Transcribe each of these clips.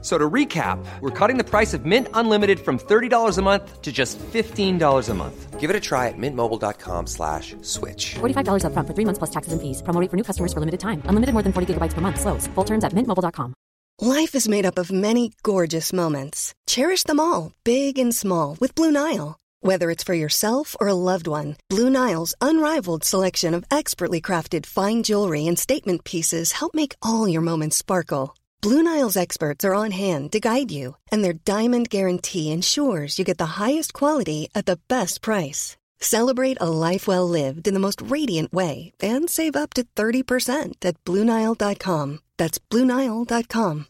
So to recap, we're cutting the price of Mint Unlimited from $30 a month to just $15 a month. Give it a try at mintmobile.com slash switch. $45 upfront for three months plus taxes and fees. Promo rate for new customers for limited time. Unlimited more than 40 gigabytes per month. Slows. Full terms at mintmobile.com. Life is made up of many gorgeous moments. Cherish them all, big and small, with Blue Nile. Whether it's for yourself or a loved one, Blue Nile's unrivaled selection of expertly crafted fine jewelry and statement pieces help make all your moments sparkle. Blue Nile's experts are on hand to guide you, and their diamond guarantee ensures you get the highest quality at the best price. Celebrate a life well lived in the most radiant way and save up to 30% at BlueNile.com. That's BlueNile.com.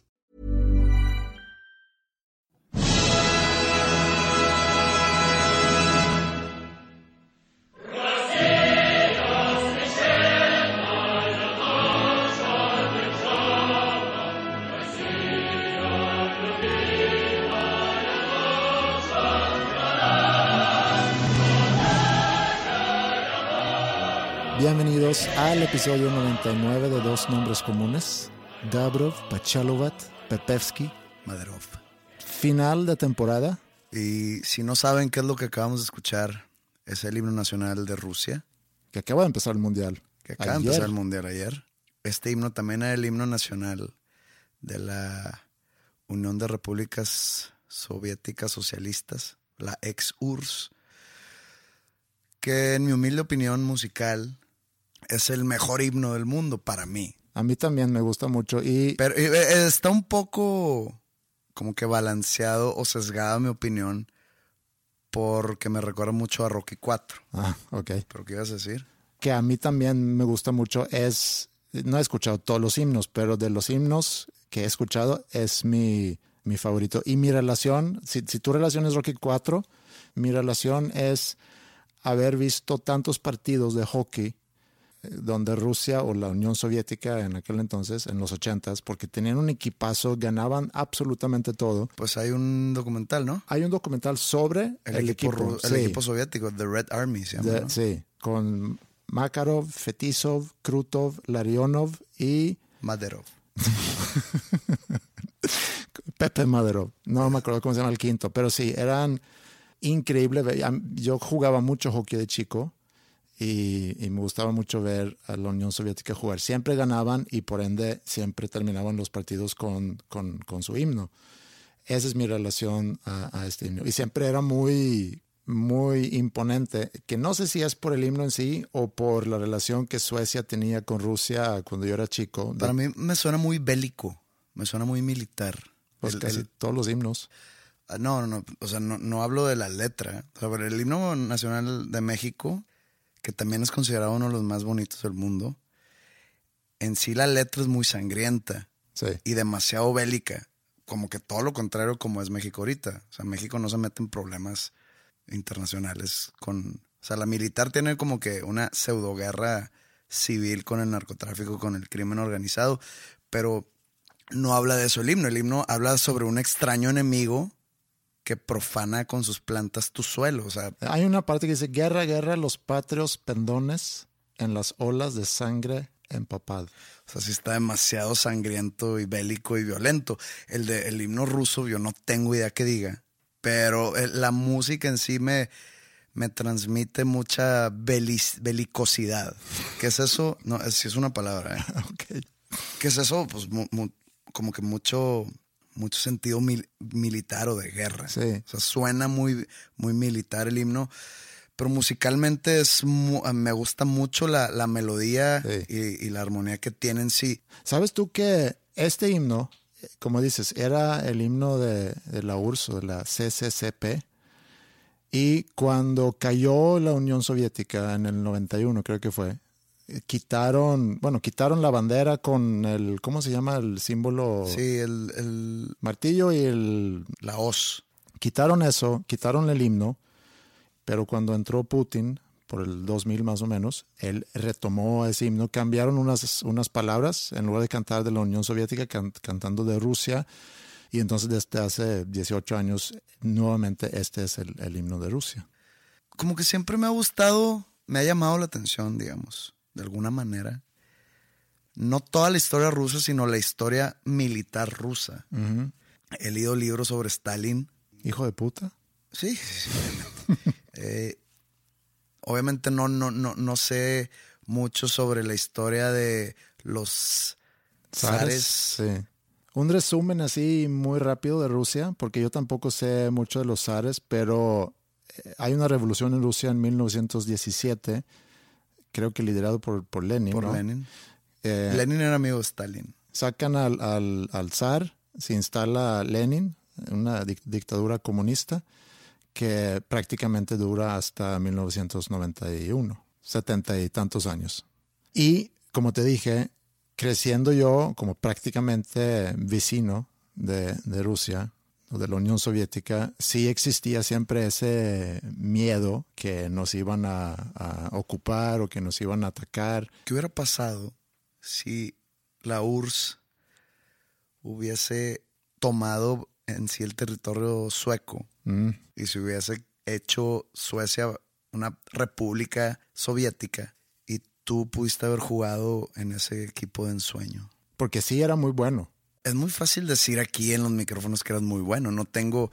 Bienvenidos al episodio 99 de Dos Nombres Comunes, Dabrov, Pachalovat, Pepevsky, Maderov. Final de temporada. Y si no saben qué es lo que acabamos de escuchar, es el himno nacional de Rusia, que acaba de empezar el Mundial. que acaba de empezar el mundial ayer. Este himno también era el himno nacional de la Unión de Repúblicas Soviéticas Socialistas, la ex-URSS, que en mi humilde opinión musical es el mejor himno del mundo para mí. A mí también me gusta mucho y Pero eh, eh, está un poco como que balanceado o sesgada mi opinión porque me recuerda mucho a Rocky 4. ah, ok. ¿Pero qué ibas a decir? Que a mí también me gusta mucho es no he escuchado todos los himnos, pero de los himnos que he escuchado es mi, mi favorito. Y mi relación, si, si tu relación es Rocky 4, mi relación es haber visto tantos partidos de hockey donde Rusia o la Unión Soviética en aquel entonces, en los ochentas, porque tenían un equipazo, ganaban absolutamente todo. Pues hay un documental, ¿no? Hay un documental sobre el, equipo, ru- el sí, equipo soviético, The Red Army se llama, de- ¿no? sí, con Makarov, Fetisov, Krutov, Larionov y Maderov. Pepe Maderov. No me acuerdo cómo se llama el quinto, pero sí, eran increíbles. Yo jugaba mucho hockey de chico y, y me gustaba mucho ver a la Unión Soviética jugar. Siempre ganaban y por ende siempre terminaban los partidos con, con, con su himno. Esa es mi relación a, a este himno. Y siempre era muy, muy imponente, que no sé si es por el himno en sí o por la relación que Suecia tenía con Rusia cuando yo era chico. Para mí me suena muy bélico, me suena muy militar. pues El- casi el- todos los himnos. ah, no, no, no, o sea, no, no hablo de la letra. O sea, el himno nacional de México, que también es considerado uno de los más bonitos del mundo, en sí la letra es muy sangrienta. Sí. y demasiado bélica. Como que todo lo contrario como es México ahorita. O sea, México no se mete en problemas internacionales con... O sea, la militar tiene como que una pseudoguerra civil con el narcotráfico, con el crimen organizado, pero no habla de eso el himno. El himno habla sobre un extraño enemigo que profana con sus plantas tu suelo. O sea, Hay una parte que dice, guerra, guerra, los patrios pendones en las olas de sangre empapada. O sea, sí está demasiado sangriento y bélico y violento. El de el himno ruso, yo no tengo idea que diga, pero el- la música en sí me, me transmite mucha belis- belicosidad. ¿Qué es eso? No, es, sí es una palabra, ¿eh? Ok. ¿Qué es eso? Pues mu- mu- como que mucho, mucho sentido mil- militar o de guerra. Sí. O sea, suena muy, muy militar el himno. Pero musicalmente es mu- me gusta mucho la, la melodía Sí. y, y la armonía que tiene en sí. ¿Sabes tú que este himno, como dices, era el himno de, de la URSS de la CCCP? Y cuando cayó la Unión Soviética en el 91, creo que fue, quitaron, bueno, quitaron la bandera con el, ¿cómo se llama? El símbolo Sí, el, el- martillo y el la hoz. quitaron eso, quitaron el himno, pero cuando entró Putin, por el 2000 más o menos, él retomó ese himno, cambiaron unas, unas palabras, en lugar de cantar de la Unión Soviética, can- cantando de Rusia, y entonces desde hace 18 años, nuevamente este es el, el himno de Rusia. Como que siempre me ha gustado, me ha llamado la atención, digamos, de alguna manera. No toda la historia rusa, sino la historia militar rusa. He leído libros sobre Stalin. Hijo de puta. Sí, sí, obviamente. Eh, obviamente no, no, no, no sé mucho sobre la historia de los zares. Sí. Un resumen así muy rápido de Rusia, porque yo tampoco sé mucho de los zares, pero eh, hay una revolución en Rusia en 1917, creo que liderado por, por Lenin. por ¿no? Lenin. Eh, Lenin era amigo de Stalin. sacan al, al, al zar, se instala Lenin, una dic- dictadura comunista que prácticamente dura hasta 1991, setenta y tantos años. Y como te dije, creciendo yo como prácticamente vecino de, de Rusia o de la Unión Soviética, sí existía siempre ese miedo que nos iban a, a ocupar o que nos iban a atacar. ¿Qué hubiera pasado si la URSS hubiese tomado en sí el territorio sueco Mm. y se hubiese hecho Suecia una república soviética y tú pudiste haber jugado en ese equipo de ensueño? Porque sí era muy bueno. Es muy fácil decir aquí en los micrófonos que eras muy bueno. No tengo,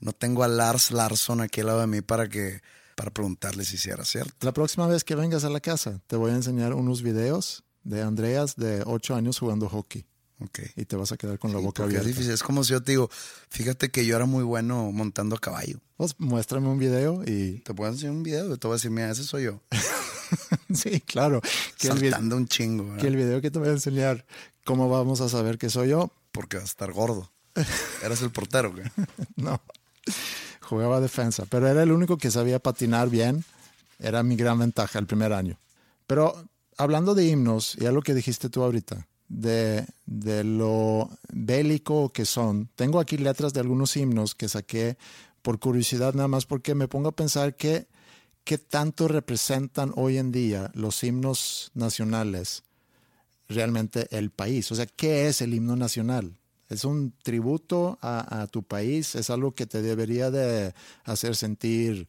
no tengo a Lars Larsson aquí al lado de mí para que para preguntarle si sí era cierto. La próxima vez que vengas a la casa, te voy a enseñar unos videos de Andreas de 8 años jugando hockey. Ok. Y te vas a quedar con la Sí, boca porque es abierta. difícil. Es como si yo te digo, fíjate que yo era muy bueno montando a caballo. Pues muéstrame un video y... Te puedo enseñar un video y te voy a decir, mira, ese soy yo. sí, claro. Que el, saltando un chingo, ¿verdad? que el video que te voy a enseñar, ¿cómo vamos a saber que soy yo? Porque vas a estar gordo. Eras el portero, güey. No. Jugaba defensa, pero era el único que sabía patinar bien. Era mi gran ventaja el primer año. Pero hablando de himnos, ya lo que dijiste tú ahorita, de, de lo bélico que son, tengo aquí letras de algunos himnos que saqué por curiosidad nada más porque me pongo a pensar que qué tanto representan hoy en día los himnos nacionales realmente el país. O sea, ¿qué es el himno nacional? Es un tributo a, tu país, es algo que te debería de hacer sentir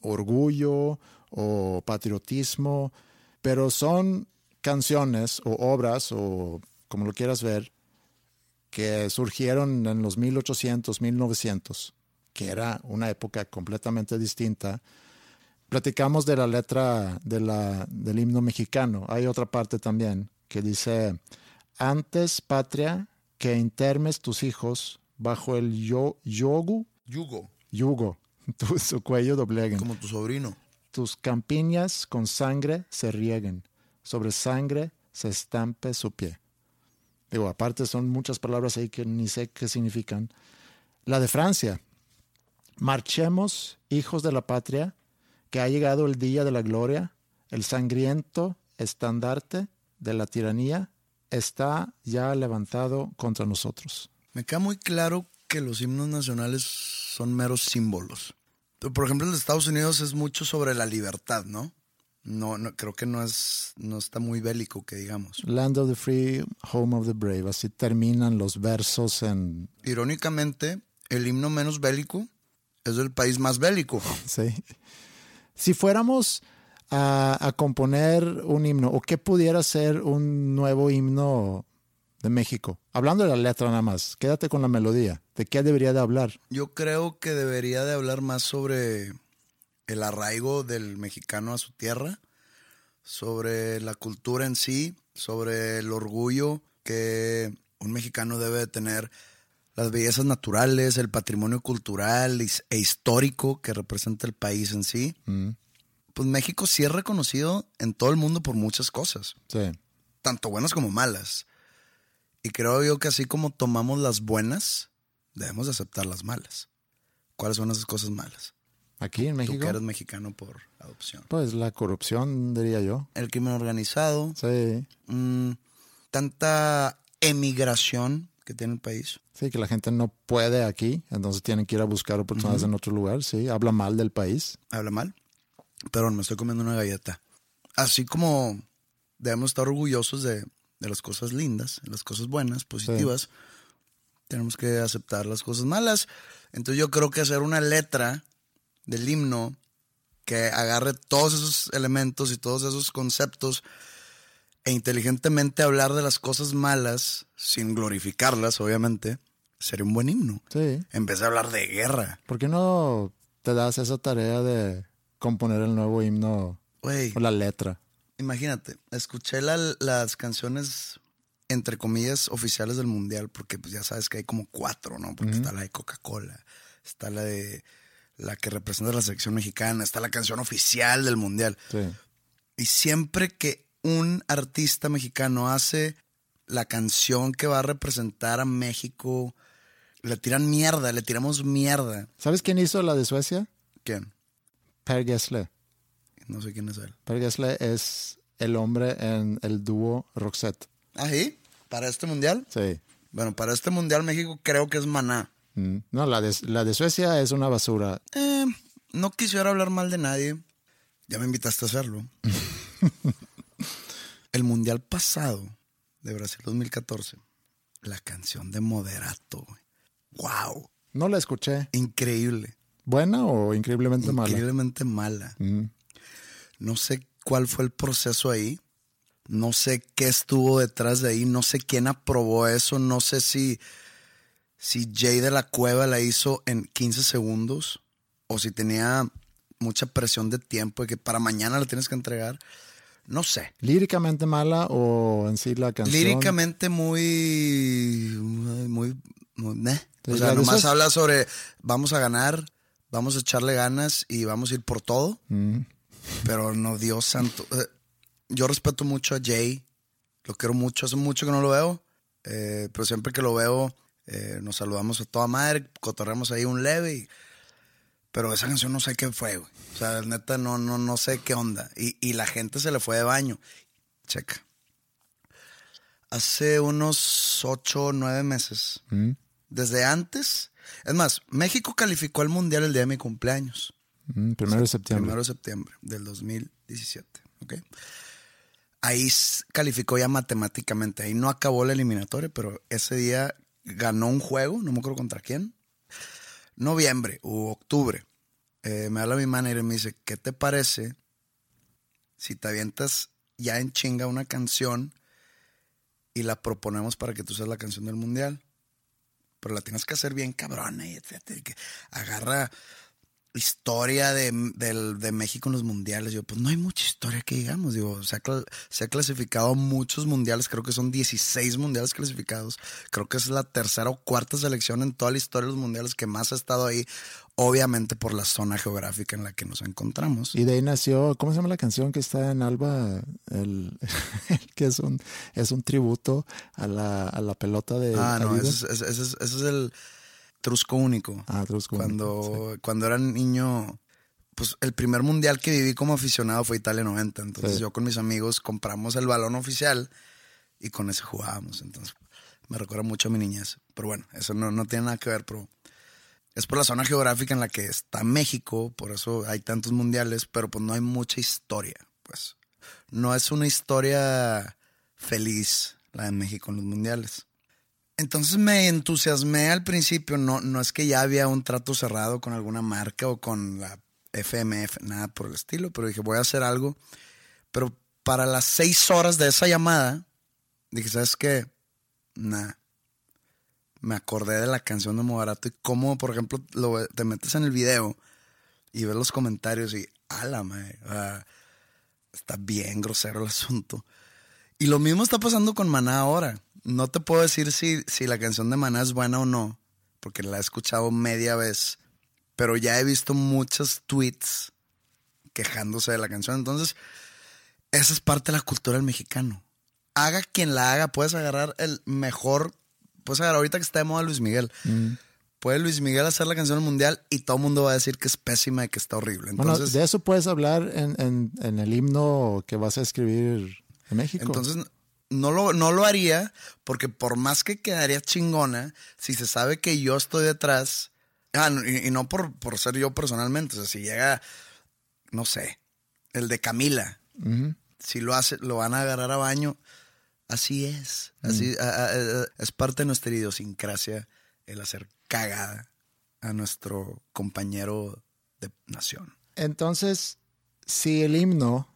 orgullo o patriotismo, pero son canciones o obras o como lo quieras ver, que surgieron en los 1800, 1900, que era una época completamente distinta. Platicamos de la letra de la, del himno mexicano. Hay otra parte también que dice, antes patria que intermes tus hijos bajo el yo, yogu, Yugo, yugo, tu, su cuello dobleguen. como tu sobrino. Tus campiñas con sangre se rieguen, sobre sangre se estampe su pie. Digo, aparte son muchas palabras ahí que ni sé qué significan. La de Francia. Marchemos, hijos de la patria, que ha llegado el día de la gloria, el sangriento estandarte de la tiranía está ya levantado contra nosotros. Me queda muy claro que los himnos nacionales son meros símbolos. Por ejemplo, en Estados Unidos es mucho sobre la libertad, ¿no? No, no creo que no es, no está muy bélico, que digamos. Land of the free, home of the brave. Así terminan los versos en... Irónicamente, el himno menos bélico es el país más bélico. Sí. Si fuéramos a, a componer un himno, ¿o qué pudiera ser un nuevo himno de México? Hablando de la letra nada más, quédate con la melodía. ¿De qué debería de hablar? Yo creo que debería de hablar más sobre el arraigo del mexicano a su tierra, sobre la cultura en sí, sobre el orgullo que un mexicano debe de tener, las bellezas naturales, el patrimonio cultural e histórico que representa el país en sí. Pues México sí es reconocido en todo el mundo por muchas cosas, Sí. tanto buenas como malas. Y creo yo que así como tomamos las buenas, debemos de aceptar las malas. ¿Cuáles son esas cosas malas? Aquí en Tú México. que eres mexicano por adopción. Pues la corrupción, diría yo. El crimen organizado, Sí. mm, tanta emigración que tiene el país. Sí, que la gente no puede aquí, entonces tienen que ir a buscar oportunidades en otro lugar. Sí, habla mal del país. Habla mal. Pero me estoy comiendo una galleta. Así como debemos estar orgullosos de, de las cosas lindas, de las cosas buenas, positivas, tenemos que aceptar las cosas malas. Entonces yo creo que hacer una letra del himno que agarre todos esos elementos y todos esos conceptos e inteligentemente hablar de las cosas malas sin glorificarlas, obviamente, sería un buen himno. Sí. En vez de hablar de guerra. ¿Por qué no te das esa tarea de componer el nuevo himno o la letra? imagínate, escuché la- las canciones entre comillas oficiales del mundial, porque pues ya sabes que hay como cuatro, ¿no? Porque está la de Coca-Cola, está la de la que representa la selección mexicana, está la canción oficial del mundial. Sí. Y siempre que un artista mexicano hace la canción que va a representar a México, le tiran mierda, le tiramos mierda. ¿Sabes quién hizo la de Suecia? ¿Quién? Per Gessle. No sé quién es él. Per Gessle es el hombre en el dúo Roxette. ¿Ah, sí? ¿Para este mundial? Sí. Bueno, para este mundial México creo que es Maná. Mm. No, la de, la de Suecia es una basura. Eh, no quisiera hablar mal de nadie. Ya me invitaste a hacerlo. El mundial pasado de Brasil 2014, la canción de Moderato. ¡Wow! No la escuché. Increíble. ¿Buena o increíblemente mala? Increíblemente mala. Mm. No sé cuál fue el proceso ahí. No sé qué estuvo detrás de ahí. No sé quién aprobó eso. No sé si, si Jay de la Cueva la hizo en 15 segundos o si tenía mucha presión de tiempo y que para mañana la tienes que entregar. No sé. ¿Líricamente mala o en sí la canción? Líricamente muy. Muy. muy meh. O sea, nomás habla sobre vamos a ganar, vamos a echarle ganas y vamos a ir por todo. Mm. Pero no, Dios santo. Eh, Yo respeto mucho a Jay. Lo quiero mucho. Hace mucho que no lo veo. eh, pero siempre que lo veo, eh, nos saludamos a toda madre, cotorreamos ahí un leve. y- pero esa canción no sé qué fue, güey. O sea, neta, no, no, no sé qué onda. Y, y la gente se le fue de baño. Checa. Hace unos ocho o nueve meses, Mm. desde antes, es más, México calificó al Mundial el día de mi cumpleaños. Mm, primero de septiembre. Primero de septiembre del 2017. ¿ok? Ahí calificó ya matemáticamente. Ahí no acabó la eliminatoria, pero ese día ganó un juego, no me acuerdo contra quién. Noviembre u octubre. Eh, me habla mi manager y me dice, ¿qué te parece si te avientas ya en chinga una canción y la proponemos para que tú seas la canción del mundial? Pero la tienes que hacer bien cabrona y etcétera, agarra historia de, del- de México en los mundiales. Yo, pues no hay mucha historia que digamos. Digo, se ha, se ha clasificado muchos mundiales, creo que son 16 mundiales clasificados. Creo que es la tercera o cuarta selección en toda la historia de los mundiales que más ha estado ahí, obviamente por la zona geográfica en la que nos encontramos. Y de ahí nació, ¿cómo se llama la canción que está en Alba? El, que es un, es un tributo a la, a la pelota de ah, no, Adidas. ese es, ese es- ese es el Trusco Único. Ah, Trusco Único, cuando, cuando era niño, pues el primer mundial que viví como aficionado fue Italia 90. Entonces Sí. yo con mis amigos compramos el balón oficial y con ese jugábamos. Entonces me recuerda mucho a mi niñez. Pero bueno, eso no, no tiene nada que ver, pero es por la zona geográfica en la que está México, por eso hay tantos mundiales, pero pues no hay mucha historia. Pues no es una historia feliz la de México en los mundiales. Entonces me entusiasmé al principio, no, no es que ya había un trato cerrado con alguna marca o con la FMF, nada por el estilo, pero dije, voy a hacer algo. Pero para las seis horas de esa llamada, dije, ¿sabes qué? Nada. Me acordé de la canción de Moderato y cómo, por ejemplo, lo- te metes en el video y ves los comentarios y, ala, está bien grosero el asunto. Y lo mismo está pasando con Maná ahora. No te puedo decir si, si la canción de Maná es buena o no, porque la he escuchado media vez, pero ya he visto muchos tweets quejándose de la canción. Entonces, esa es parte de la cultura del mexicano. Haga quien la haga, puedes agarrar el mejor, puedes agarrar ahorita que está de moda Luis Miguel. Mm. Puede Luis Miguel hacer la canción del mundial y todo el mundo va a decir que es pésima y que está horrible. Bueno, Entonces, de eso puedes hablar en, en, en el himno que vas a escribir en México. Entonces, no lo, no lo haría porque por más que quedaría chingona, si se sabe que yo estoy detrás, ah, y, y no por, por ser yo personalmente, o sea, si llega, no sé, el de Camila. Si lo hace, lo van a agarrar a baño. Así es. Así a- a- a- es parte de nuestra idiosincrasia el hacer cagada a nuestro compañero de nación. Entonces, si el himno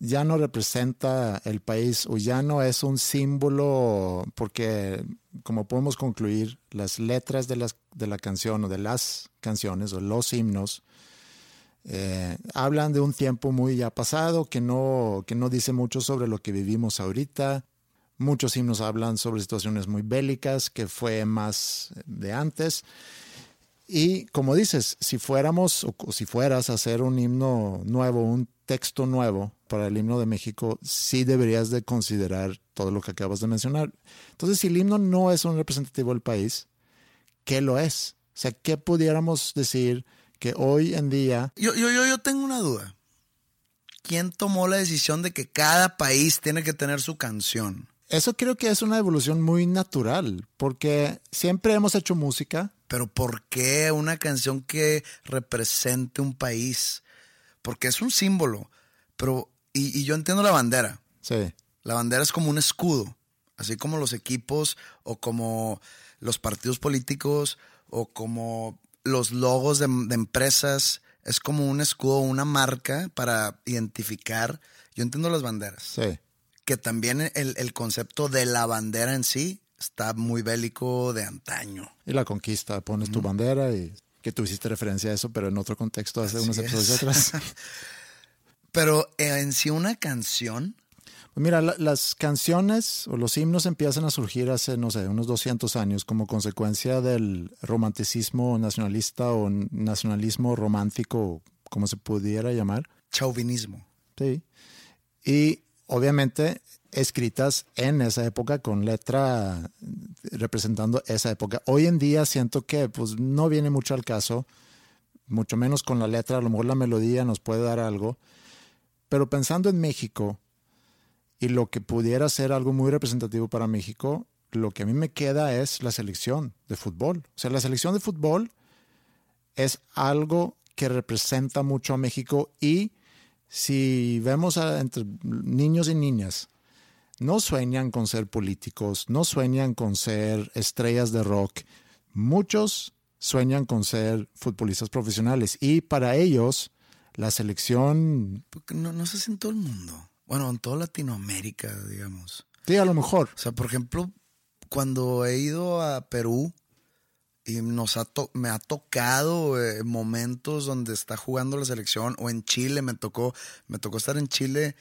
ya no representa el país o ya no es un símbolo, porque como podemos concluir, las letras de, las, de la canción o de las canciones o los himnos eh, hablan de un tiempo muy ya pasado que no, que no dice mucho sobre lo que vivimos ahorita. Muchos himnos hablan sobre situaciones muy bélicas, que fue más de antes. Y como dices, si fuéramos o, si fueras a hacer un himno nuevo, un texto nuevo para el himno de México, sí deberías de considerar todo lo que acabas de mencionar. Entonces, si el himno no es un representativo del país, ¿qué lo es? O sea, ¿qué pudiéramos decir que hoy en día Yo, yo, yo, yo tengo una duda. ¿Quién tomó la decisión de que cada país tiene que tener su canción? Eso creo que es una evolución muy natural, porque siempre hemos hecho música. Pero ¿por qué una canción que represente un país? Porque es un símbolo. Pero, y, y yo entiendo la bandera. Sí, La bandera es como un escudo. Así como los equipos o como los partidos políticos o como los logos de, de empresas. Es como un escudo, una marca para identificar. Yo entiendo las banderas. sí. que también el, el concepto de la bandera en sí está muy bélico de antaño. Y la conquista, pones tu bandera y que tú hiciste referencia a eso, pero en otro contexto hace Así unos episodios es. atrás. Pero eh, en sí una canción, Pues Mira, la- las canciones o los himnos empiezan a surgir hace, no sé, unos 200 años como consecuencia del romanticismo nacionalista o nacionalismo romántico, como se pudiera llamar. chauvinismo. Sí. Y obviamente escritas en esa época con letra representando esa época. Hoy en día siento que pues no viene mucho al caso, mucho menos con la letra, a lo mejor la melodía nos puede dar algo, pero pensando en México y lo que pudiera ser algo muy representativo para México, lo que a mí me queda es la selección de fútbol. O sea, la selección de fútbol es algo que representa mucho a México y si vemos entre niños y niñas, no sueñan con ser políticos, no sueñan con ser estrellas de rock. Muchos sueñan con ser futbolistas profesionales y para ellos la selección, Porque no, no sé si en todo el mundo. Bueno, en toda Latinoamérica, digamos. sí, a lo mejor, O sea, por ejemplo, cuando he ido a Perú y nos ha to- me ha tocado eh, momentos donde está jugando la selección o en Chile me tocó me tocó estar en Chile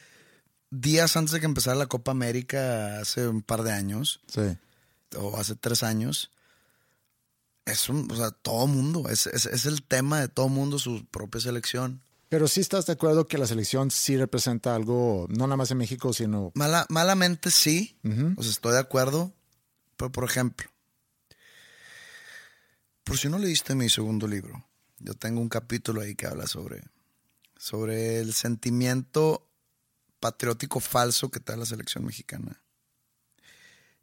días antes de que empezara la Copa América hace un par de años sí. o hace tres años. Es un, o sea, todo mundo, es, es, es el tema de todo mundo, su propia selección. Pero sí estás de acuerdo que la selección sí representa algo, no nada más en México, sino... Mala, malamente sí, Ujú. o sea, estoy de acuerdo, pero por ejemplo, por si no leíste mi segundo libro, yo tengo un capítulo ahí que habla sobre, sobre el sentimiento patriótico falso que trae la selección mexicana.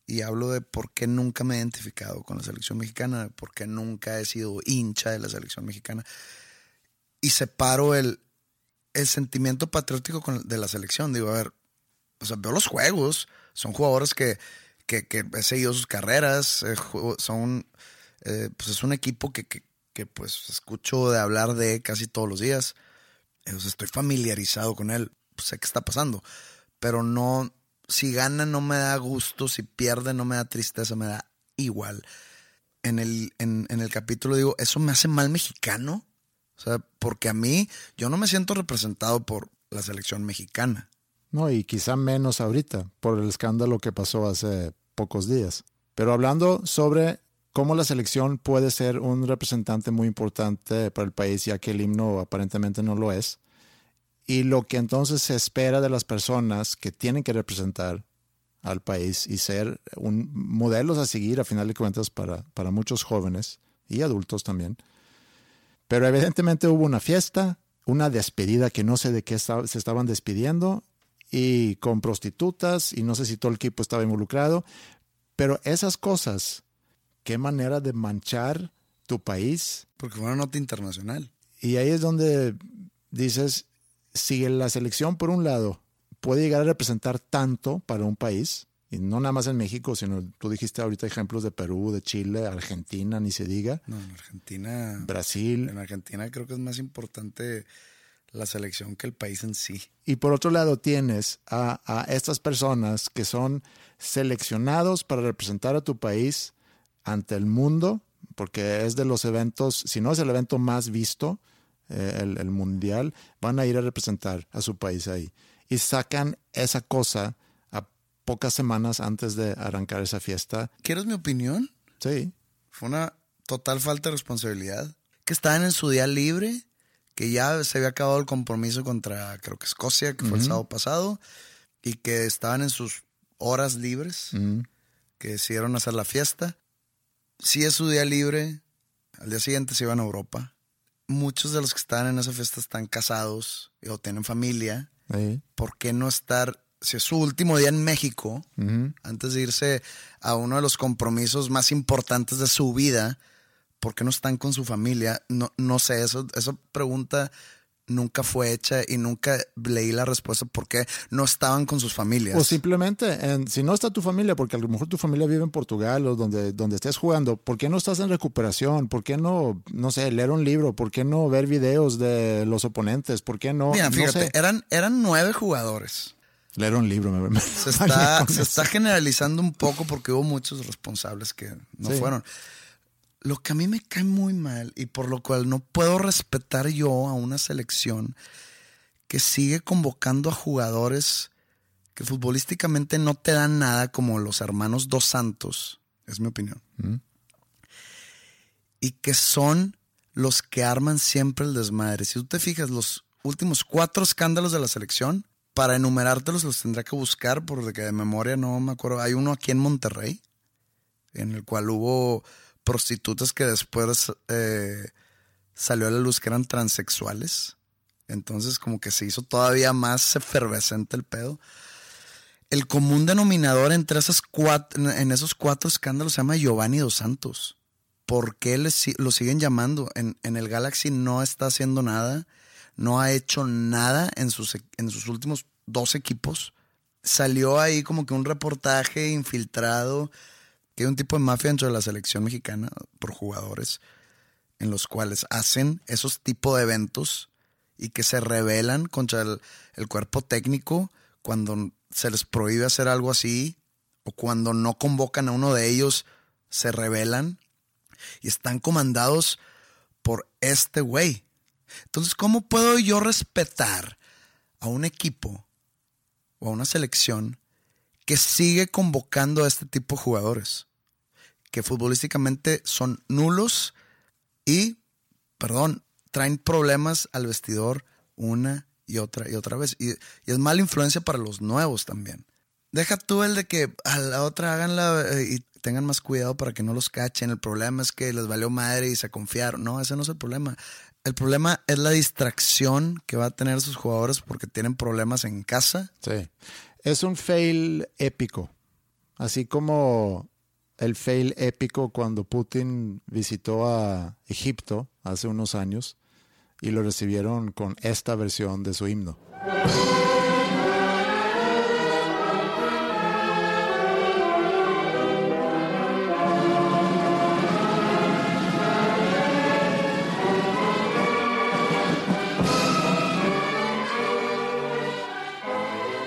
Y hablo de por qué nunca me he identificado con la selección mexicana, por qué nunca he sido hincha de la selección mexicana. Y separo el, el sentimiento patriótico de la selección. Digo, a ver, o sea, veo los juegos, son jugadores que, que, que he seguido sus carreras, eh, son, eh, pues es un equipo que, que, que, pues escucho de hablar de casi todos los días, sea, estoy familiarizado con él, pues, sé qué está pasando, pero no, si gana no me da gusto, si pierde no me da tristeza, me da igual. En el, en el capítulo digo, ¿eso me hace mal mexicano? O sea, porque a mí, yo no me siento representado por la selección mexicana. No, y quizá menos ahorita por el escándalo que pasó hace pocos días. Pero hablando sobre cómo la selección puede ser un representante muy importante para el país, ya que el himno aparentemente no lo es, y lo que entonces se espera de las personas que tienen que representar al país y ser un modelos a seguir a final de cuentas para, para muchos jóvenes y adultos también. Pero evidentemente hubo una fiesta, una despedida que no sé de qué esta- se estaban despidiendo y con prostitutas y no sé si todo el equipo estaba involucrado, pero esas cosas, qué manera de manchar tu país Porque fue una nota internacional. y ahí es donde dices, si la selección, por un lado, puede llegar a representar tanto para un país, y no nada más en México, sino tú dijiste ahorita ejemplos de Perú, de Chile, Argentina, ni se diga, No, en Argentina. Brasil, En Argentina creo que es más importante la selección que el país en sí. Y por otro lado tienes a, a estas personas que son seleccionados para representar a tu país ante el mundo, porque es de los eventos, si no es el evento más visto, eh, el, el mundial, van a ir a representar a su país ahí. Y sacan esa cosa a pocas semanas antes de arrancar esa fiesta. ¿Quieres mi opinión? Sí, Fue una total falta de responsabilidad. Que estaban en su día libre, que ya se había acabado el compromiso contra, creo que Escocia, que fue el sábado pasado, y que estaban en sus horas libres, que decidieron hacer la fiesta. Si es su día libre, al día siguiente se iban a Europa. Muchos de los que están en esa fiesta están casados o tienen familia. ¿Por qué no estar, si es su último día en México, antes de irse a uno de los compromisos más importantes de su vida, ¿por qué no están con su familia? No, no sé, eso, esa pregunta nunca fue hecha y nunca leí la respuesta por qué no estaban con sus familias. O simplemente, en- si no está tu familia, porque a lo mejor tu familia vive en Portugal o donde, donde estés jugando, ¿por qué no estás en recuperación? ¿Por qué no, no sé, leer un libro? ¿Por qué no ver videos de los oponentes? ¿Por qué no, Mira, no fíjate, sé, eran, eran nueve jugadores. leer un libro? me- me- Se está, se está generalizando un poco porque hubo muchos responsables que no Sí. fueron. Lo que a mí me cae muy mal y por lo cual no puedo respetar yo a una selección que sigue convocando a jugadores que futbolísticamente no te dan nada como los hermanos Dos Santos, es mi opinión. Y que son los que arman siempre el desmadre. Si tú te fijas, los últimos cuatro escándalos de la selección, para enumerártelos los tendré que buscar porque de memoria no me acuerdo. Hay uno aquí en Monterrey, en el cual hubo prostitutas que después eh, salió a la luz que eran transexuales. Entonces como que se hizo todavía más efervescente el pedo. El común denominador entre esas cuatro, en esos cuatro escándalos se llama Giovanni Dos Santos. ¿Por qué le si- lo siguen llamando? En, en el Galaxy no está haciendo nada, no ha hecho nada en sus, e- en sus últimos dos equipos. Salió ahí como que un reportaje infiltrado que hay un tipo de mafia dentro de la selección mexicana por jugadores en los cuales hacen esos tipos de eventos y que se rebelan contra el, el cuerpo técnico cuando se les prohíbe hacer algo así o cuando no convocan a uno de ellos, se rebelan y están comandados por este güey. Entonces, ¿cómo puedo yo respetar a un equipo o a una selección que sigue convocando a este tipo de jugadores? Que futbolísticamente son nulos y, perdón, traen problemas al vestidor una y otra y otra vez. Y, es mala influencia para los nuevos también. Deja tú el de que a la otra háganla eh, y tengan más cuidado para que no los cachen. El problema es que les valió madre y se confiaron. No, ese no es el problema. El problema es la distracción que va a tener sus jugadores porque tienen problemas en casa. Sí. Es un fail épico. Así como el fail épico cuando Putin visitó a Egipto hace unos años y lo recibieron con esta versión de su himno.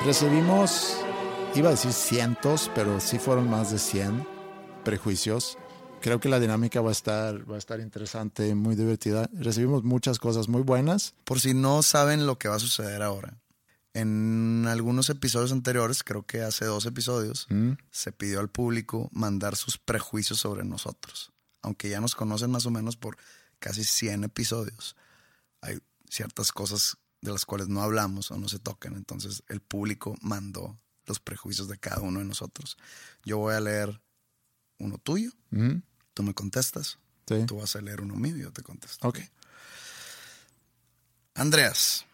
Recibimos, iba a decir cientos, pero sí fueron más de 100 prejuicios. Creo que la dinámica va a estar, va a estar interesante, muy divertida. Recibimos muchas cosas muy buenas. Por si no saben lo que va a suceder ahora. En algunos episodios anteriores, creo que hace dos episodios, se pidió al público mandar sus prejuicios sobre nosotros. Aunque ya nos conocen más o menos por casi 100 episodios, hay ciertas cosas de las cuales no hablamos o no se tocan. Entonces el público mandó los prejuicios de cada uno de nosotros. Yo voy a leer uno tuyo, tú me contestas, Sí. tú vas a leer uno mío y yo te contesto. Ok. Andreas,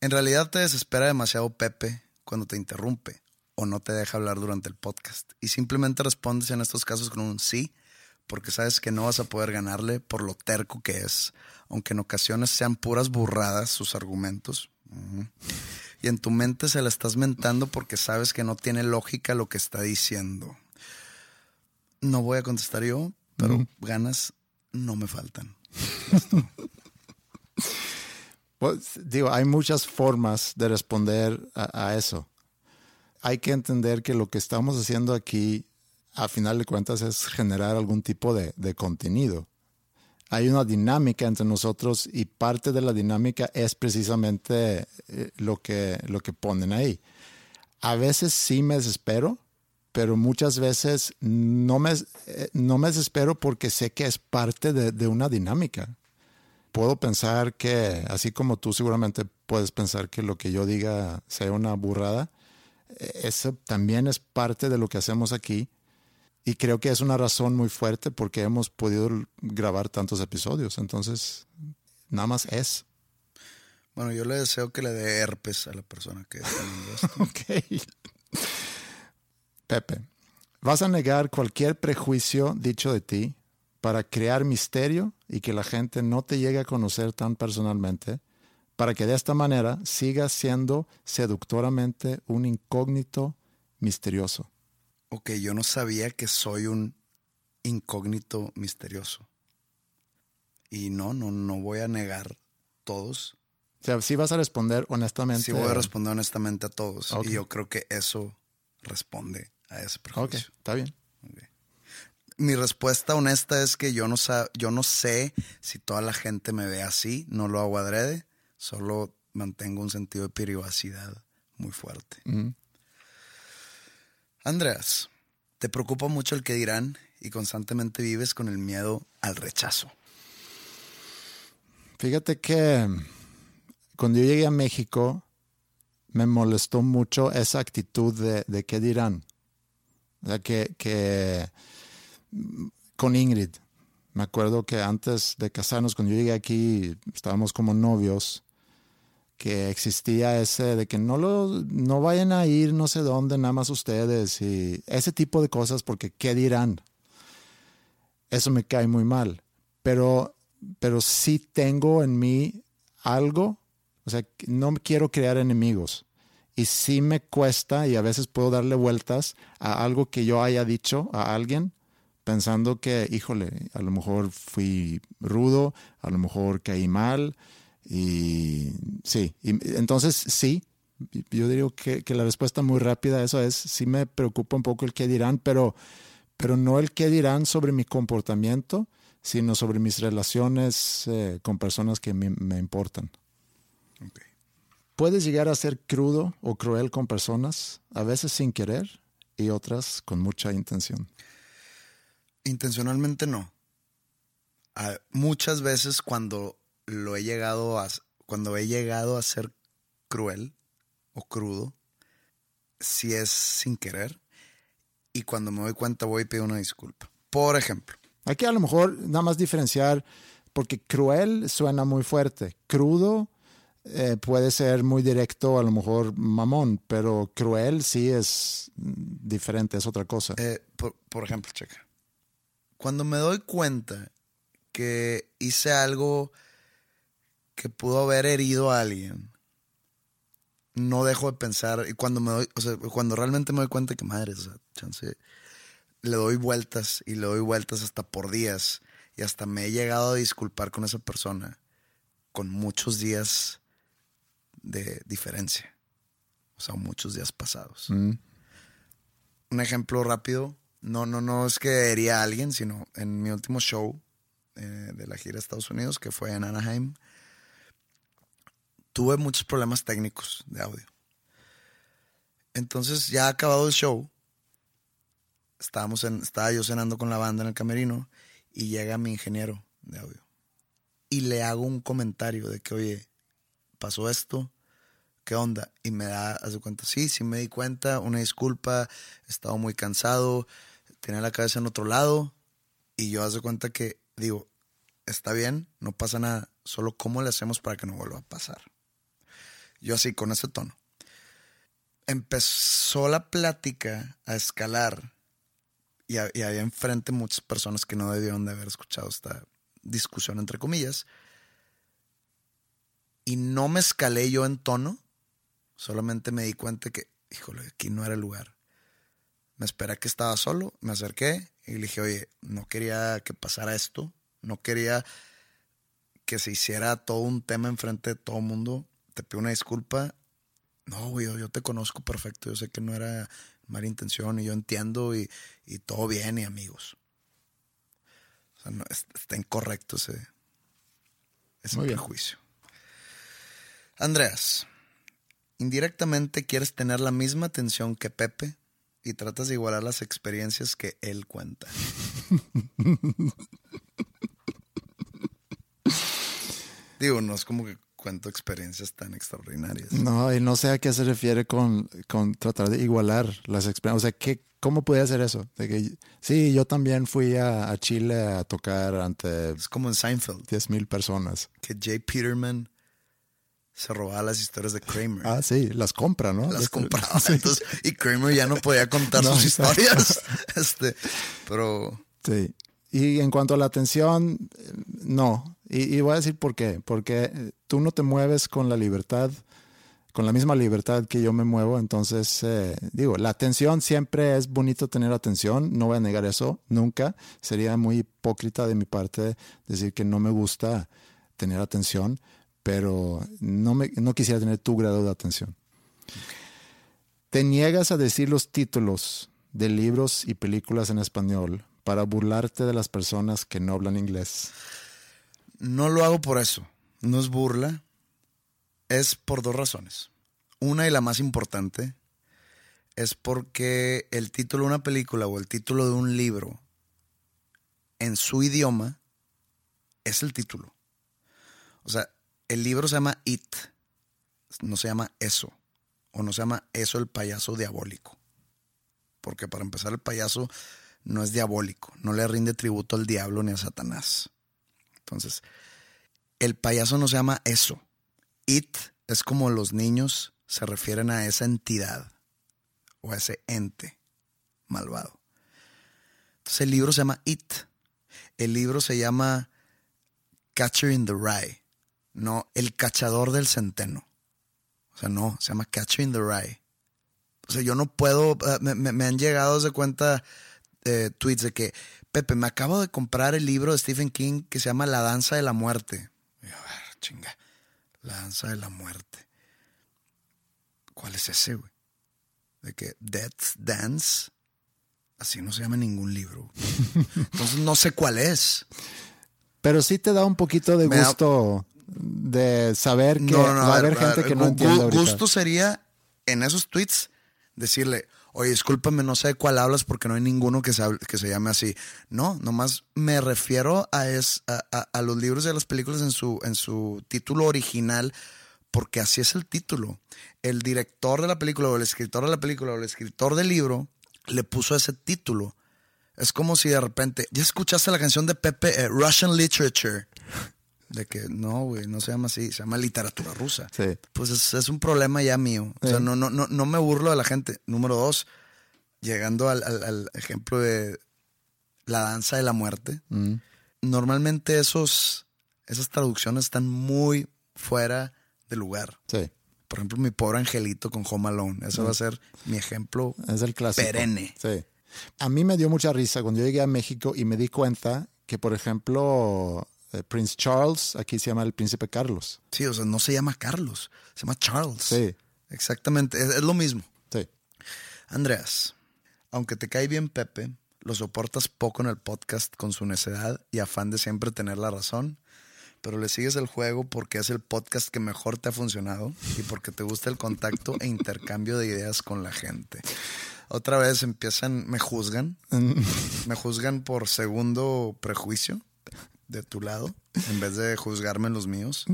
en realidad te desespera demasiado Pepe cuando te interrumpe o no te deja hablar durante el podcast y simplemente respondes en estos casos con un sí porque sabes que no vas a poder ganarle por lo terco que es, aunque en ocasiones sean puras burradas sus argumentos. Y en tu mente se la estás mentando porque sabes que no tiene lógica lo que está diciendo. No voy a contestar yo, pero ganas no me faltan. Pues, digo, hay muchas formas de responder a, a, eso. Hay que entender que lo que estamos haciendo aquí, a final de cuentas, es generar algún tipo de, contenido. Hay una dinámica entre nosotros y parte de la dinámica es precisamente eh, lo que, lo que ponen ahí. A veces sí me desespero, pero muchas veces no me, eh, no me desespero porque sé que es parte de, una dinámica puedo pensar que, así como tú seguramente puedes pensar que lo que yo diga sea una burrada, e-, eso también es parte de lo que hacemos aquí. Y creo que es una razón muy fuerte porque hemos podido grabar tantos episodios. Entonces, nada más es. Bueno, yo le deseo que le dé herpes a la persona que está ok. Pepe, ¿vas a negar cualquier prejuicio dicho de ti para crear misterio y que la gente no te llegue a conocer tan personalmente, para que de esta manera sigas siendo seductoramente un incógnito misterioso. Ok, yo no sabía que soy un incógnito misterioso. Y no, no, no voy a negar todos. O sea, sí vas a responder honestamente. Sí voy a responder honestamente a todos. Okay. Y yo creo que eso responde a ese prejuicio. Ok, está bien. Okay mi respuesta honesta es que yo no, yo no sé si toda la gente me ve así, no lo hago adrede, solo mantengo un sentido de privacidad muy fuerte. Mm -hmm. Andreas, te preocupa mucho el que dirán y constantemente vives con el miedo al rechazo. Fíjate que cuando yo llegué a México me molestó mucho esa actitud de, de qué dirán. O sea, que, que con Ingrid. Me acuerdo que antes de casarnos, cuando yo llegué aquí, estábamos como novios, que existía ese de que no, lo, no vayan a ir no sé dónde, nada más ustedes, y ese tipo de cosas, porque ¿qué dirán? Eso me cae muy mal. Pero, pero sí tengo en mí algo, o sea, no quiero crear enemigos. Y sí me cuesta, y a veces puedo darle vueltas a algo que yo haya dicho a alguien, pensando que, híjole, a lo mejor fui rudo, a lo mejor caí mal. Y sí, y entonces sí, yo diría que, que, la respuesta muy rápida a eso es, sí me preocupa un poco el qué dirán, pero, pero no el qué dirán sobre mi comportamiento, sino sobre mis relaciones eh, con personas que me, me importan. Okay. Puedes llegar a ser crudo o cruel con personas, a veces sin querer y otras con mucha intención. Intencionalmente no. Uh, muchas veces cuando lo he llegado a cuando he llegado a ser cruel o crudo, si es sin querer y cuando me doy cuenta voy y pido una disculpa. Por ejemplo. Aquí a lo mejor nada más diferenciar porque cruel suena muy fuerte, crudo eh, puede ser muy directo, a lo mejor mamón, pero cruel sí es diferente, es otra cosa. Eh, por, por ejemplo, checa cuando me doy cuenta que hice algo que pudo haber herido a alguien, no dejo de pensar. Y cuando me doy, o sea, cuando realmente me doy cuenta que madre, o sea, chance, le doy vueltas y le doy vueltas hasta por días. Y hasta me he llegado a disculpar con esa persona con muchos días de diferencia. O sea, muchos días pasados. Mm. Un ejemplo rápido no, no, no es que hería a alguien, sino en mi último show eh, de la gira a Estados Unidos, que fue en Anaheim, tuve muchos problemas técnicos de audio. Entonces, ya acabado el show, estábamos en, estaba yo cenando con la banda en el camerino y llega mi ingeniero de audio. Y le hago un comentario de que, oye, pasó esto, ¿qué onda? Y me da, hace cuenta, sí, sí me di cuenta, una disculpa, he estado muy cansado, tenía la cabeza en otro lado y yo hace cuenta que digo, está bien, no pasa nada, solo cómo le hacemos para que no vuelva a pasar. Yo así, con ese tono. Empezó la plática a escalar y, había enfrente muchas personas que no debieron de haber escuchado esta discusión, entre comillas. y no me escalé yo en tono, solamente me di cuenta que, híjole, aquí no era el lugar. Me esperé que estaba solo, me acerqué y le dije, oye, no quería que pasara esto, no quería que se hiciera todo un tema enfrente de todo el mundo. Te pido una disculpa. No, güey, yo, yo te conozco perfecto, yo sé que no era mala intención y yo entiendo y, y todo bien y amigos. O sea, no, es- está incorrecto ese, ese Muy bien. prejuicio. Andreas, indirectamente quieres tener la misma atención que Pepe y tratas de igualar las experiencias que él cuenta. Digo, no es como que cuento experiencias tan extraordinarias. No, y no sé a qué se refiere con, con tratar de igualar las experiencias. O sea, ¿qué, ¿cómo puede hacer eso? De que, sí, yo también fui a, a Chile a tocar ante Es como en Seinfeld, 10 mil personas. que Jay Peterman se robaba las historias de Kramer. Ah, sí, las compra, ¿no? las Este, compraba. sí. Entonces, y Kramer ya no podía contar No, sus exacto. historias. Este, pero Sí. Y en cuanto a la atención, no. Y, y voy a decir por qué. Porque eh, tú no te mueves con la libertad, con la misma libertad que yo me muevo. Entonces, eh, digo, la atención siempre es bonito tener atención. No voy a negar eso, nunca. Sería muy hipócrita de mi parte decir que no me gusta tener atención, pero no, me, no quisiera tener tu grado de atención. Te niegas a decir los títulos de libros y películas en español para burlarte de las personas que no hablan inglés. no lo hago por eso. No es burla. Es por dos razones. Una y la más importante es porque el título de una película o el título de un libro en su idioma es el título. O sea, el libro se llama It, no se llama Eso, o no se llama Eso el payaso diabólico. Porque para empezar el payaso no es diabólico, no le rinde tributo al diablo ni a Satanás. Entonces, el payaso no se llama eso. It es como los niños se refieren a esa entidad o a ese ente malvado. Entonces el libro se llama It. El libro se llama Catcher in the Rye, no El cachador del centeno. O sea, no, se llama Catcher in the Rye. O sea, yo no puedo, eh, me, me- han llegado de cuenta eh, tweets de que, Pepe, me acabo de comprar el libro de Stephen King que se llama La Danza de la Muerte. Y yo, a ver, chinga, La Danza de la Muerte. ¿Cuál es ese, güey? De que Death Dance, así no se llama ningún libro. Entonces no sé cuál es. Pero sí te da un poquito de Me da- gusto de saber que No, no, no, va a haber ver, gente ver, que no entiende ahorita. Gusto sería en esos tweets decirle, oye, discúlpame, no sé de cuál hablas porque no hay ninguno que se, hable- que se llame así. No, nomás me refiero a, es, a, a- los libros y a las películas en su, en su título original porque así es el título. El director de la película o el escritor de la película o el escritor del libro le puso ese título. Es como si de repente, ¿ya escuchaste la canción de Pepe, eh, Russian Literature? De que no, güey, no se llama así, se llama literatura rusa. Sí. Pues es, es un problema ya mío. O sea, no, no, no, no me burlo de la gente. Número dos, llegando al, al- al ejemplo de la danza de la muerte. Mm. Normalmente esos, esas traducciones están muy fuera de lugar. Sí, Por ejemplo, mi pobre angelito con Home Alone. Ese va a ser mi ejemplo es el clásico. perenne. Sí. A mí me dio mucha risa cuando yo llegué a México y me di cuenta que, por ejemplo, eh, Prince Charles, aquí se llama el príncipe Carlos. Sí, o sea, no se llama Carlos, se llama Charles. Sí, Exactamente, es, es lo mismo. sí. Andreas, aunque te cae bien Pepe, lo soportas poco en el podcast con su necedad y afán de siempre tener la razón, pero le sigues el juego porque es el podcast que mejor te ha funcionado y porque te gusta el contacto e intercambio de ideas con la gente. Otra vez empiezan, me juzgan, me juzgan por segundo prejuicio de tu lado, en vez de juzgarme en los míos.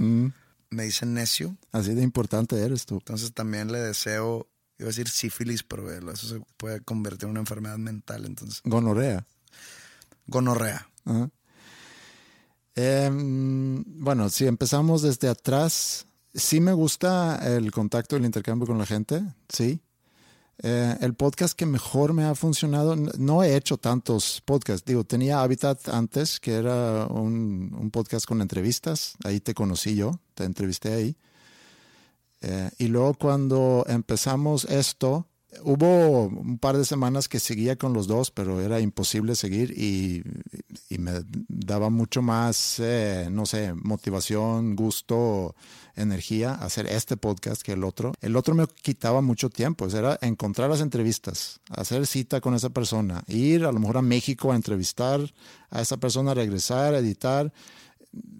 Me dicen necio, Así de importante eres tú. entonces también le deseo, iba a decir sífilis, pero eso se puede convertir en una enfermedad mental. Entonces, Gonorrea. gonorrea. Ajá. Em, bueno, si empezamos desde atrás, sí me gusta el contacto, el intercambio con la gente, sí. Eh, el podcast que mejor me ha funcionado, no he hecho tantos podcasts. Digo, tenía Habitat antes, que era un, un podcast con entrevistas. Ahí te conocí yo, te entrevisté ahí. Eh, y luego cuando empezamos esto, hubo un par de semanas que seguía con los dos, pero era imposible seguir y, me daba mucho más, eh, no sé, motivación, gusto, energía hacer este podcast que el otro. El otro me quitaba mucho tiempo, era encontrar las entrevistas, hacer cita con esa persona, ir a lo mejor a México a entrevistar a esa persona, regresar, editar.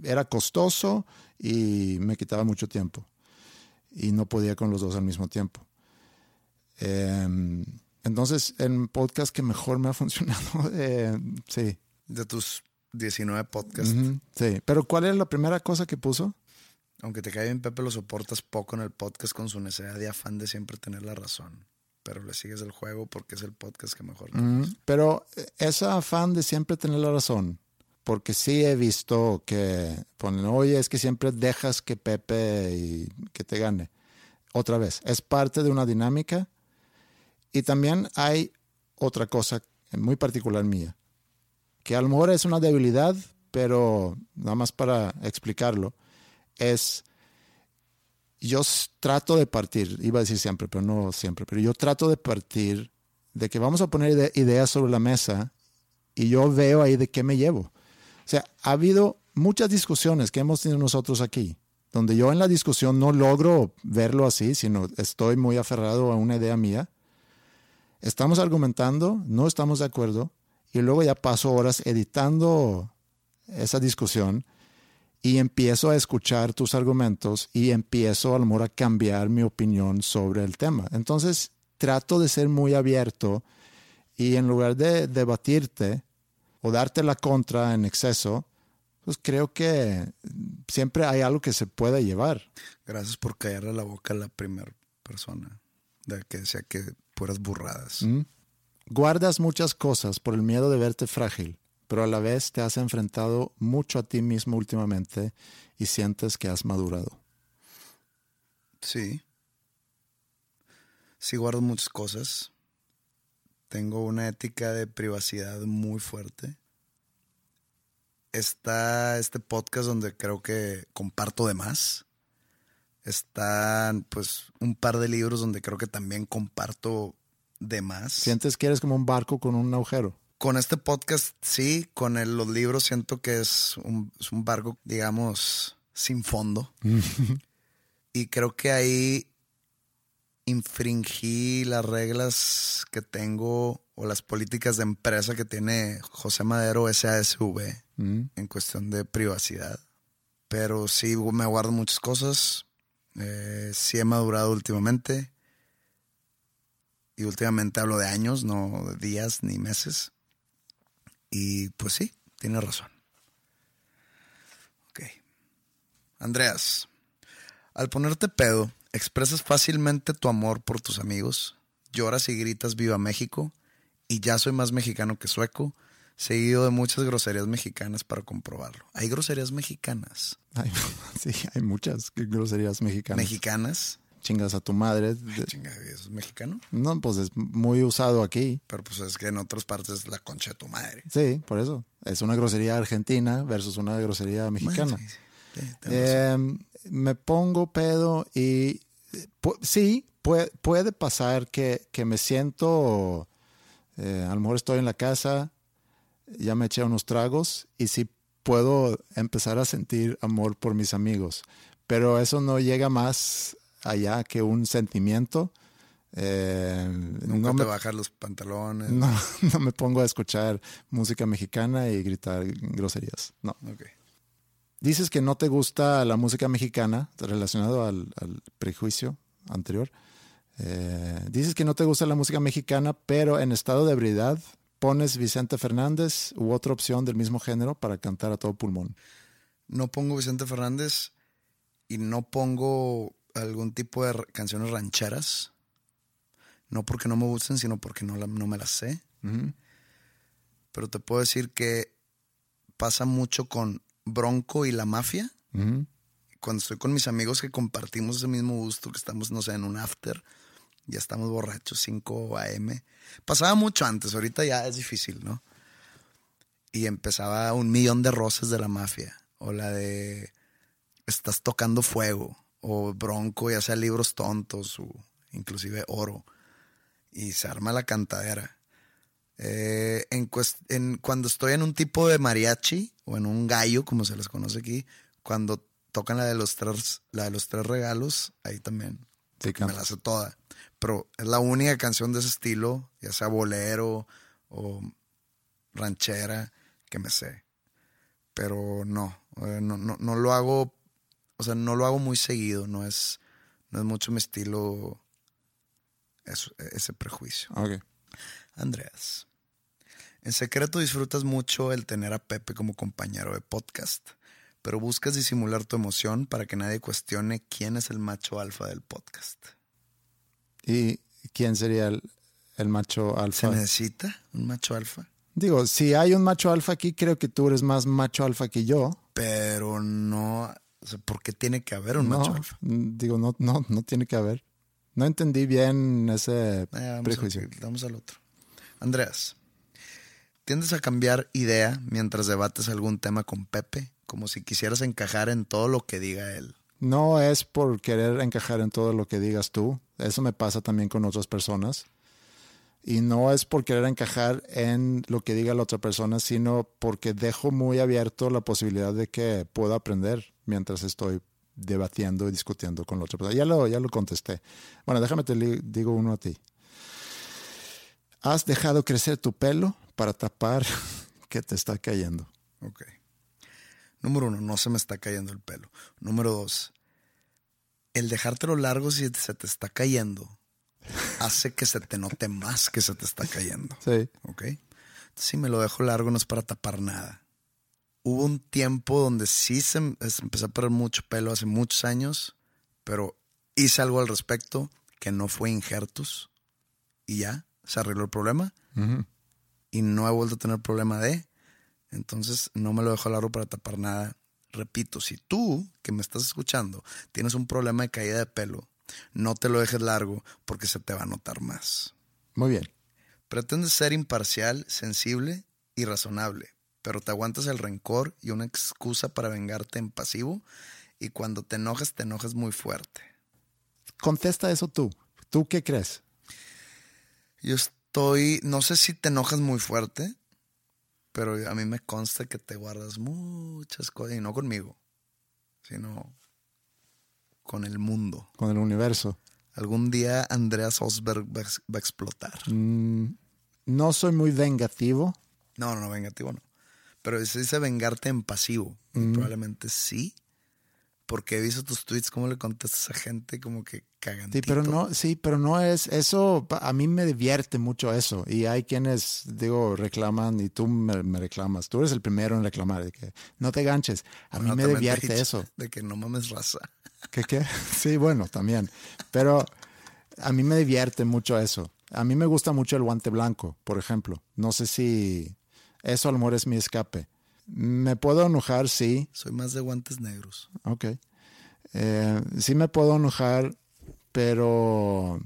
Era costoso y me quitaba mucho tiempo y no podía con los dos al mismo tiempo. Eh, entonces, el podcast que mejor me ha funcionado, eh, sí. De tus 19 podcasts. Sí. Pero ¿cuál es la primera cosa que puso? Aunque te cae bien, Pepe, lo soportas poco en el podcast con su necesidad de afán de siempre tener la razón. Pero le sigues el juego porque es el podcast que mejor. Pero eh, ese afán de siempre tener la razón, porque sí he visto que ponen, oye, es que siempre dejas que Pepe y que te gane. Otra vez, es parte de una dinámica. Y también hay otra cosa muy particular mía, que a lo mejor es una debilidad, pero nada más para explicarlo, es yo trato de partir, iba a decir siempre, pero no siempre, pero yo trato de partir de que vamos a poner ide- ideas sobre la mesa y yo veo ahí de qué me llevo. O sea, ha habido muchas discusiones que hemos tenido nosotros aquí, donde yo en la discusión no logro verlo así, sino estoy muy aferrado a una idea mía. Estamos argumentando, no estamos de acuerdo, y luego ya paso horas editando esa discusión y empiezo a escuchar tus argumentos y empiezo a lo a cambiar mi opinión sobre el tema. Entonces trato de ser muy abierto y en lugar de debatirte o darte la contra en exceso, pues creo que siempre hay algo que se pueda llevar. Gracias por callarle la boca a la primera persona de que decía que puras burradas. ¿Mm? Guardas muchas cosas por el miedo de verte frágil, pero a la vez te has enfrentado mucho a ti mismo últimamente y sientes que has madurado. Sí. Sí guardo muchas cosas. Tengo una ética de privacidad muy fuerte. Está este podcast donde creo que comparto de más. Están pues un par de libros donde creo que también comparto de más. Sientes que eres como un barco con un agujero. Con este podcast, sí. Con el- los libros siento que es un, es un barco, digamos, sin fondo. y creo que ahí infringí las reglas que tengo o las políticas de empresa que tiene José Madero SASV ¿Mm? en cuestión de privacidad. Pero sí me guardo muchas cosas. Eh, sí he madurado últimamente. Y últimamente hablo de años, no de días ni meses. Y pues sí, tiene razón. Ok. Andreas, al ponerte pedo, expresas fácilmente tu amor por tus amigos, lloras y gritas Viva México, y ya soy más mexicano que sueco, seguido de muchas groserías mexicanas para comprobarlo. ¿Hay groserías mexicanas? Sí, hay muchas groserías mexicanas. ¿Mexicanas? Chingas a tu madre. Ay, chinga, ¿eso es mexicano? No, pues es muy usado aquí. Pero pues es que en otras partes es la concha de tu madre. Sí, por eso. Es una grosería argentina versus una grosería mexicana. Bueno, sí. Eh, me pongo pedo y eh, pu- sí, puede, puede pasar que, que me siento, eh, a lo mejor estoy en la casa, ya me eché unos tragos y sí puedo empezar a sentir amor por mis amigos, pero eso no llega más allá que un sentimiento. Eh, Nunca no te me- bajas los pantalones. no, no me pongo a escuchar música mexicana y gritar groserías. No. Ok. Dices que no te gusta la música mexicana relacionado al, al prejuicio anterior. Eh, dices que no te gusta la música mexicana, pero en estado de ebriedad pones Vicente Fernández u otra opción del mismo género para cantar a todo pulmón. No pongo Vicente Fernández y no pongo algún tipo de canciones rancheras. No porque no me gusten, sino porque no, la- no me las sé. Pero te puedo decir que pasa mucho con Bronco y la mafia. Cuando estoy con mis amigos que compartimos ese mismo gusto, que estamos, no sé, en un after, ya estamos borrachos, 5 AM. Pasaba mucho antes, ahorita ya es difícil, ¿no? Y empezaba un millón de rosas de la mafia, o la de estás tocando fuego, o bronco, ya sea libros tontos, o inclusive oro. Y se arma la cantadera. Eh, en, en, cuando estoy en un tipo de mariachi, o en un gallo, como se les conoce aquí, cuando tocan la de los tres, la de los tres regalos, ahí también me la hace toda. Pero es la única canción de ese estilo, ya sea bolero o ranchera, que me sé. Pero no, eh, no, no, no lo hago, o sea, no lo hago muy seguido, no es, no es mucho mi estilo ese prejuicio. Okay. Andreas, en secreto disfrutas mucho el tener a Pepe como compañero de podcast pero buscas disimular tu emoción para que nadie cuestione quién es el macho alfa del podcast. ¿Y quién sería el, macho alfa? ¿Se necesita un macho alfa? Digo, si hay un macho alfa aquí, creo que tú eres más macho alfa que yo. Pero no, o sea, ¿por qué tiene que haber un macho alfa? Digo, no, no, no tiene que haber. No entendí bien ese eh, vamos prejuicio. vamos al otro. Andreas, ¿tiendes a cambiar idea mientras debates algún tema con Pepe? como si quisieras encajar en todo lo que diga él. No es por querer encajar en todo lo que digas tú. Eso me pasa también con otras personas. Y no es por querer encajar en lo que diga la otra persona, sino porque dejo muy abierto la posibilidad de que pueda aprender mientras estoy debatiendo y discutiendo con la otra persona. Ya lo, ya lo contesté. Bueno, déjame te digo uno a ti. ¿Has dejado crecer tu pelo para tapar que te está cayendo? Ok. Número uno, no se me está cayendo el pelo. Número dos, el dejártelo largo si se te está cayendo hace que se te note más que se te está cayendo. Sí. ¿Ok? si me lo dejo largo no es para tapar nada. Hubo un tiempo donde sí se, empezó a perder mucho pelo hace muchos años, pero hice algo al respecto que no fue injertus y ya, se arregló el problema. Y no he vuelto a tener problema de entonces no me lo dejo largo para tapar nada. Repito, si tú que me estás escuchando tienes un problema de caída de pelo, no te lo dejes largo porque se te va a notar más. Muy bien. Pretendes ser imparcial, sensible y razonable, pero te aguantas el rencor y una excusa para vengarte en pasivo y cuando te enojas te enojas muy fuerte. Contesta eso tú. ¿Tú qué crees? Yo estoy, no sé si te enojas muy fuerte, pero a mí me consta que te guardas muchas cosas, y no conmigo, sino con el mundo. Con el universo. Algún día Andreas Osberg va, a explotar. Mm, no soy muy vengativo. No, no, vengativo no. Pero se dice vengarte en pasivo. Mm. Probablemente sí porque he visto tus tweets, cómo le contestas a gente como que cagan. Sí, pero no, sí, pero no es eso. A mí me divierte mucho eso. Y hay quienes, digo, reclaman y tú me, reclamas. Tú eres el primero en reclamar de que no te ganches. A mí me divierte eso. De que no mames raza. ¿Qué qué? Sí, bueno, también. Pero a mí me divierte mucho eso. A mí me gusta mucho el guante blanco, por ejemplo. No sé si eso, al es mi escape. Me puedo enojar, sí. Soy más de guantes negros. Ok. Eh, sí me puedo enojar, pero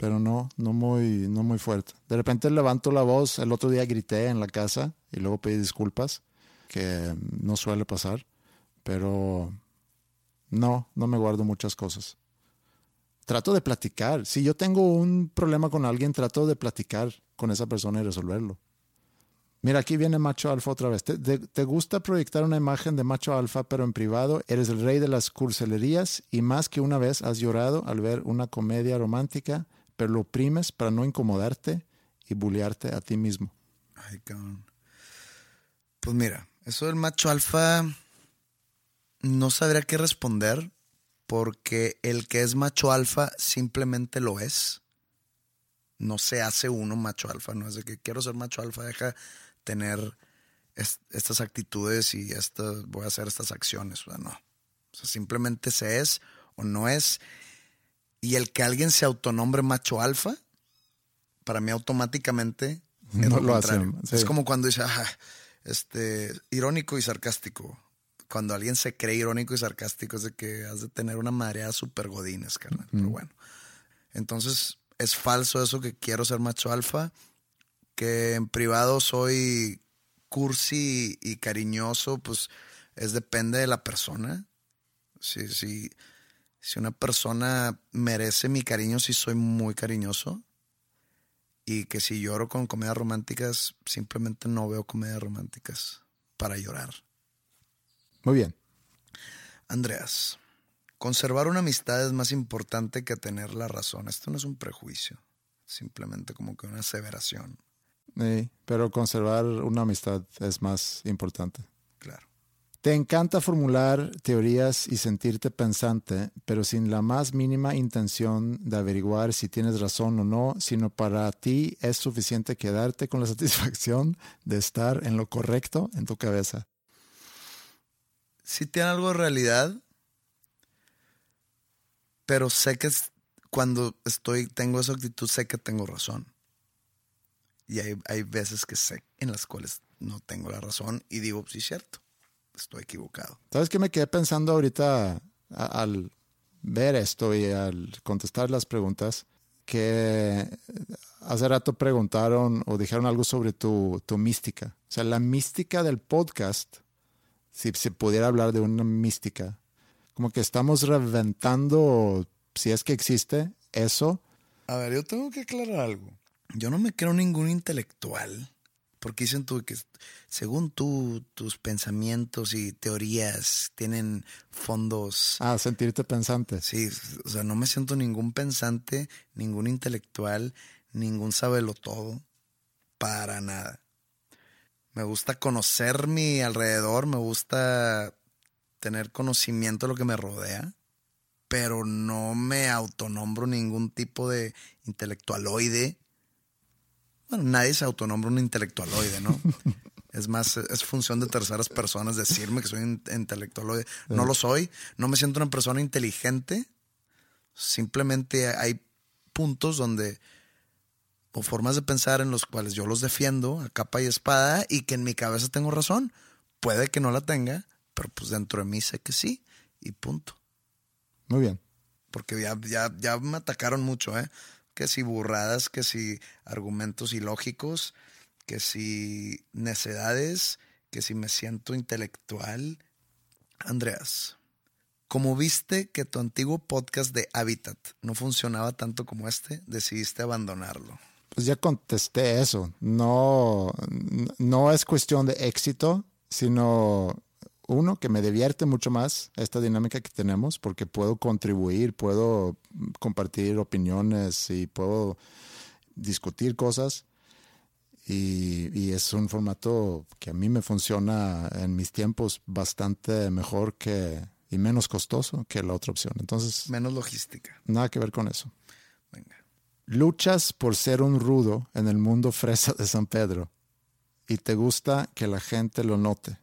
pero no, no muy, no muy fuerte. De repente levanto la voz, el otro día grité en la casa y luego pedí disculpas, que no suele pasar, pero no, no me guardo muchas cosas. Trato de platicar. Si yo tengo un problema con alguien, trato de platicar con esa persona y resolverlo. Mira, aquí viene macho alfa otra vez. ¿Te, gusta proyectar una imagen de macho alfa, pero en privado eres el rey de las curcelerías y más que una vez has llorado al ver una comedia romántica, pero lo oprimes para no incomodarte y bullearte a ti mismo? Ay, cabrón. Pues mira, eso del macho alfa no sabría qué responder porque el que es macho alfa simplemente lo es. No se hace uno macho alfa, no es de que quiero ser macho alfa, deja tener estas actitudes y voy a hacer estas acciones. O sea, no. O sea, simplemente se es o no es. Y el que alguien se autonombre macho alfa, para mí automáticamente es lo, contrario. Es como cuando dice, este, irónico y sarcástico. Cuando alguien se cree irónico y sarcástico es de que has de tener una marea super godines, carnal. Pero bueno. Entonces es falso eso que quiero ser macho alfa, que en privado soy cursi y cariñoso, pues es depende de la persona. Si, si, si una persona merece mi cariño, si soy muy cariñoso. Y que si lloro con comedias románticas, simplemente no veo comedias románticas para llorar. Muy bien. Andreas, conservar una amistad es más importante que tener la razón. Esto no es un prejuicio, simplemente como que una aseveración. Sí, pero conservar una amistad es más importante. Claro. Te encanta formular teorías y sentirte pensante, pero sin la más mínima intención de averiguar si tienes razón o no, sino para ti es suficiente quedarte con la satisfacción de estar en lo correcto en tu cabeza. Sí tiene algo de realidad, pero sé que cuando estoy, tengo esa actitud, sé que tengo razón. Y hay, hay veces que sé en las cuales no tengo la razón y digo, sí, cierto, estoy equivocado. ¿Sabes qué me quedé pensando ahorita a- al ver esto y al contestar las preguntas? Que hace rato preguntaron o dijeron algo sobre tu, tu mística. O sea, la mística del podcast, si se pudiera hablar de una mística, como que estamos reventando, si es que existe, eso. A ver, yo tengo que aclarar algo. Yo no me creo ningún intelectual. Porque dicen tú que según tú, tus pensamientos y teorías tienen fondos. Ah, sentirte pensante. Sí, o sea, no me siento ningún pensante, ningún intelectual, ningún todo Para nada. Me gusta conocer mi alrededor, me gusta tener conocimiento de lo que me rodea, pero no me autonombro ningún tipo de intelectualoide. Bueno, nadie se autonombra un intelectualoide, ¿no? es más, es función de terceras personas decirme que soy un intelectualoide. No lo soy, no me siento una persona inteligente. Simplemente hay puntos donde, o formas de pensar en los cuales yo los defiendo a capa y espada y que en mi cabeza tengo razón. Puede que no la tenga, pero pues dentro de mí sé que sí y punto. Muy bien. Porque ya, ya, ya me atacaron mucho, ¿eh? Que si burradas, que si argumentos ilógicos, que si necedades, que si me siento intelectual. Andreas, como viste que tu antiguo podcast de Habitat no funcionaba tanto como este, decidiste abandonarlo. Pues ya contesté eso. No, no es cuestión de éxito, sino uno que me divierte mucho más esta dinámica que tenemos porque puedo contribuir, puedo compartir opiniones y puedo discutir cosas. Y, y, es un formato que a mí me funciona en mis tiempos bastante mejor que y menos costoso que la otra opción. Entonces, menos logística. Nada que ver con eso. Venga. Luchas por ser un rudo en el mundo fresa de San Pedro y te gusta que la gente lo note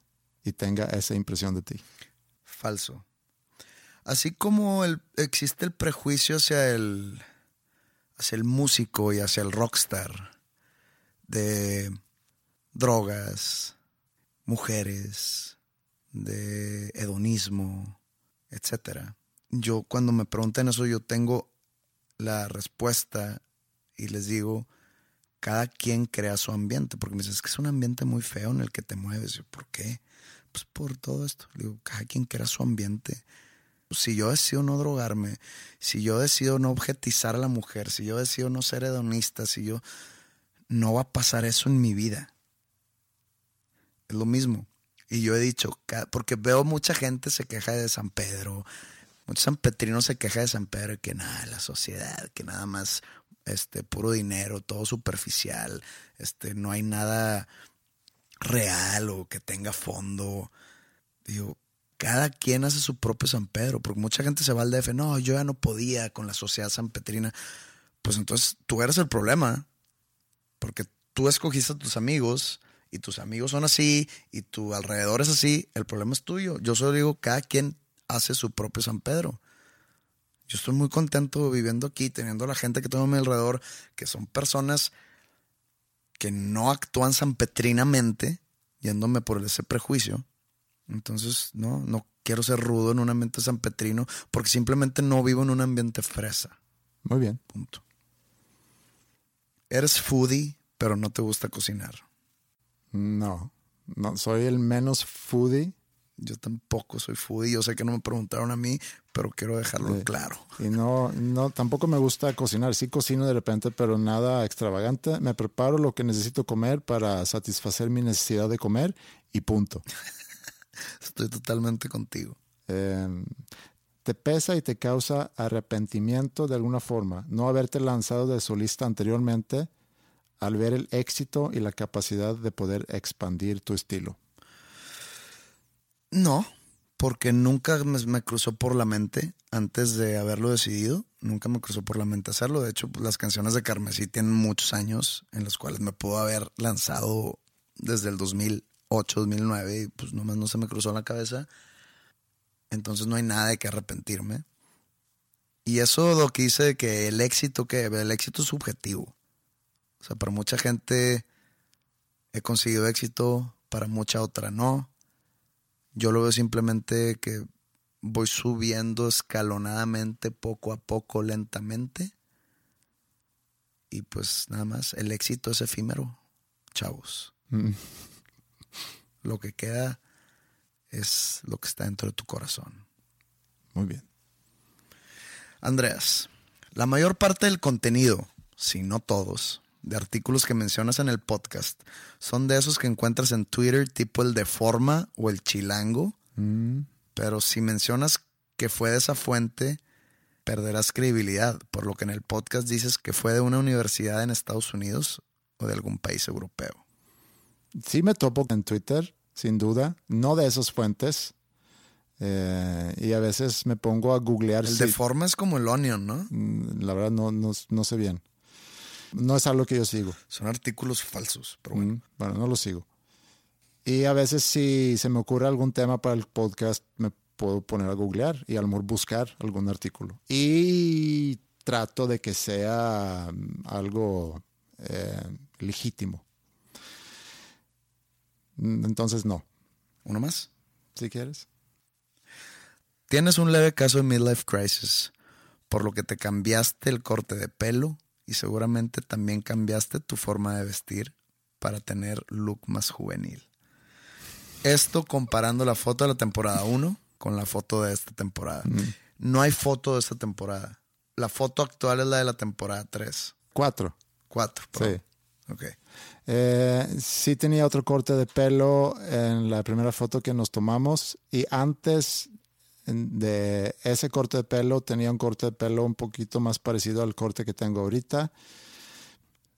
y tenga esa impresión de ti. Falso. Así como el, existe el prejuicio hacia el, hacia el músico y hacia el rockstar de drogas, mujeres, de hedonismo, etc. Yo cuando me preguntan eso yo tengo la respuesta y les digo, cada quien crea su ambiente, porque me dicen, es que es un ambiente muy feo en el que te mueves. ¿Por qué? Pues por todo esto. Digo, cada quien crea su ambiente. Si yo decido no drogarme, si yo decido no objetizar a la mujer, si yo decido no ser hedonista, si yo... No va a pasar eso en mi vida. Es lo mismo. Y yo he dicho, porque veo mucha gente se queja de San Pedro, muchos sanpetrinos se queja de San Pedro, que nada, la sociedad, que nada más este, puro dinero, todo superficial, este, no hay nada real o que tenga fondo. Digo, cada quien hace su propio San Pedro, porque mucha gente se va al DF, no, yo ya no podía con la sociedad sanpetrina. Pues entonces tú eres el problema, porque tú escogiste a tus amigos y tus amigos son así y tu alrededor es así, el problema es tuyo. Yo solo digo, cada quien hace su propio San Pedro. Yo estoy muy contento viviendo aquí, teniendo la gente que tengo a mi alrededor, que son personas que no actúan sanpetrinamente, yéndome por ese prejuicio. Entonces, no, no quiero ser rudo en un ambiente sanpetrino porque simplemente no vivo en un ambiente fresa. Muy bien. Punto. Eres foodie, pero no te gusta cocinar. No, no soy el menos foodie. Yo tampoco soy foodie. Yo sé que no me preguntaron a mí, pero quiero dejarlo Sí. claro. Y no, no, tampoco me gusta cocinar. Sí cocino de repente, pero nada extravagante. Me preparo lo que necesito comer para satisfacer mi necesidad de comer y punto. Estoy totalmente contigo. Eh, te pesa y te causa arrepentimiento de alguna forma no haberte lanzado de solista anteriormente al ver el éxito y la capacidad de poder expandir tu estilo. No, porque nunca me, cruzó por la mente antes de haberlo decidido. Nunca me cruzó por la mente hacerlo. De hecho, pues, las canciones de Carmesí tienen muchos años en los cuales me puedo haber lanzado desde el 2008, 2009 y pues nomás no se me cruzó la cabeza. Entonces no hay nada de que arrepentirme. Y eso lo que dice de que el éxito, que el éxito es subjetivo. O sea, para mucha gente he conseguido éxito, para mucha otra no. Yo lo veo simplemente que voy subiendo escalonadamente, poco a poco, lentamente. Y pues nada más, el éxito es efímero, chavos. Mm. Lo que queda es lo que está dentro de tu corazón. Muy bien. Andreas, la mayor parte del contenido, si no todos, de artículos que mencionas en el podcast son de esos que encuentras en Twitter, tipo el de Forma o el Chilango. Mm, Pero si mencionas que fue de esa fuente, perderás credibilidad, por lo que en el podcast dices que fue de una universidad en Estados Unidos o de algún país europeo. Sí me topo en Twitter, sin duda, no de esas fuentes. Eh, y a veces me pongo a googlear. El si- de Forma es como el Onion, ¿no? Mm, La verdad no, no, no sé bien. No es algo que yo sigo. Son artículos falsos, pero bueno. Mm, Bueno, no lo sigo. Y a veces si se me ocurre algún tema para el podcast, me puedo poner a googlear y a lo mejor buscar algún artículo. Y trato de que sea mm, algo eh, legítimo. Mm, Entonces, no. ¿Uno más? Si quieres. Tienes un leve caso de midlife crisis, por lo que te cambiaste el corte de pelo y seguramente también cambiaste tu forma de vestir para tener look más juvenil. Esto comparando la foto de la temporada 1 con la foto de esta temporada. No hay foto de esta temporada. La foto actual es la de la temporada 3. Cuatro. 4. Sí. Ok. Eh, sí tenía otro corte de pelo en la primera foto que nos tomamos y antes de ese corte de pelo tenía un corte de pelo un poquito más parecido al corte que tengo ahorita.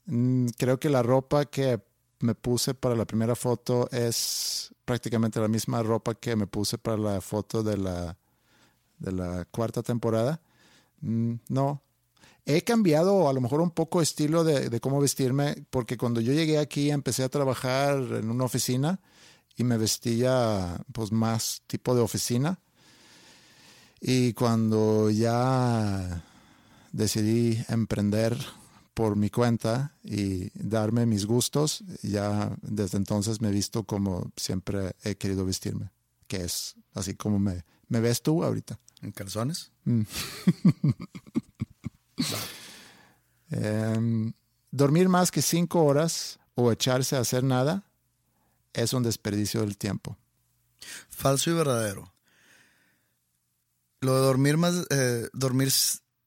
Mm, Creo que la ropa que me puse para la primera foto es prácticamente la misma ropa que me puse para la foto de la, de la cuarta temporada. Mm, No, He cambiado a lo mejor un poco estilo de, de cómo vestirme, porque cuando yo llegué aquí empecé a trabajar en una oficina y me vestía pues más tipo de oficina. Y cuando ya decidí emprender por mi cuenta y darme mis gustos, ya desde entonces me he visto como siempre he querido vestirme, que es así como me, me ves tú ahorita. ¿En calzones? Em, dormir más que cinco horas o echarse a hacer nada es un desperdicio del tiempo. Falso y verdadero. Lo de dormir más, eh, dormir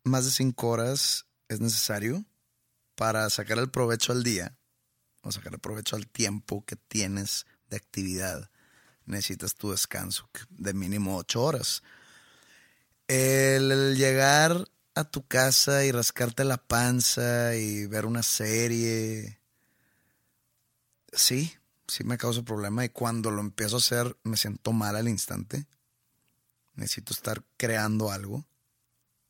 más de cinco horas es necesario para sacar el provecho al día o sacar el provecho al tiempo que tienes de actividad. Necesitas tu descanso de mínimo ocho horas. El, el llegar a tu casa y rascarte la panza y ver una serie, sí, sí me causa problema y cuando lo empiezo a hacer me siento mal al instante. Necesito estar creando algo.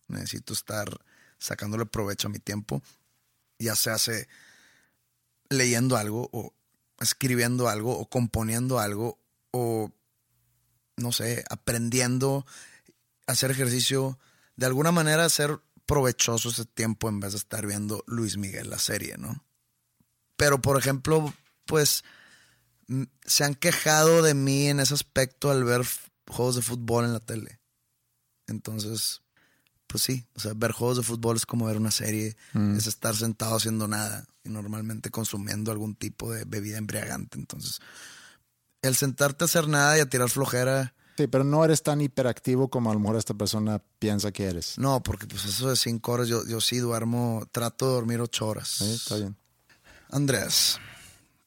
Necesito estar sacándole provecho a mi tiempo. Ya se hace leyendo algo o escribiendo algo o componiendo algo o no sé, aprendiendo hacer ejercicio, de alguna manera hacer provechoso ese tiempo en vez de estar viendo Luis Miguel la serie, ¿no? Pero por ejemplo, pues mm, se han quejado de mí en ese aspecto al ver juegos de fútbol en la tele. Entonces, pues sí, o sea, ver juegos de fútbol es como ver una serie, es estar sentado haciendo nada y normalmente consumiendo algún tipo de bebida embriagante. Entonces, el sentarte a hacer nada y a tirar flojera, Sí, pero no eres tan hiperactivo como a lo mejor esta persona piensa que eres. no, porque pues eso de cinco horas, yo, yo sí duermo, trato de dormir ocho horas. Sí, está bien. Andreas,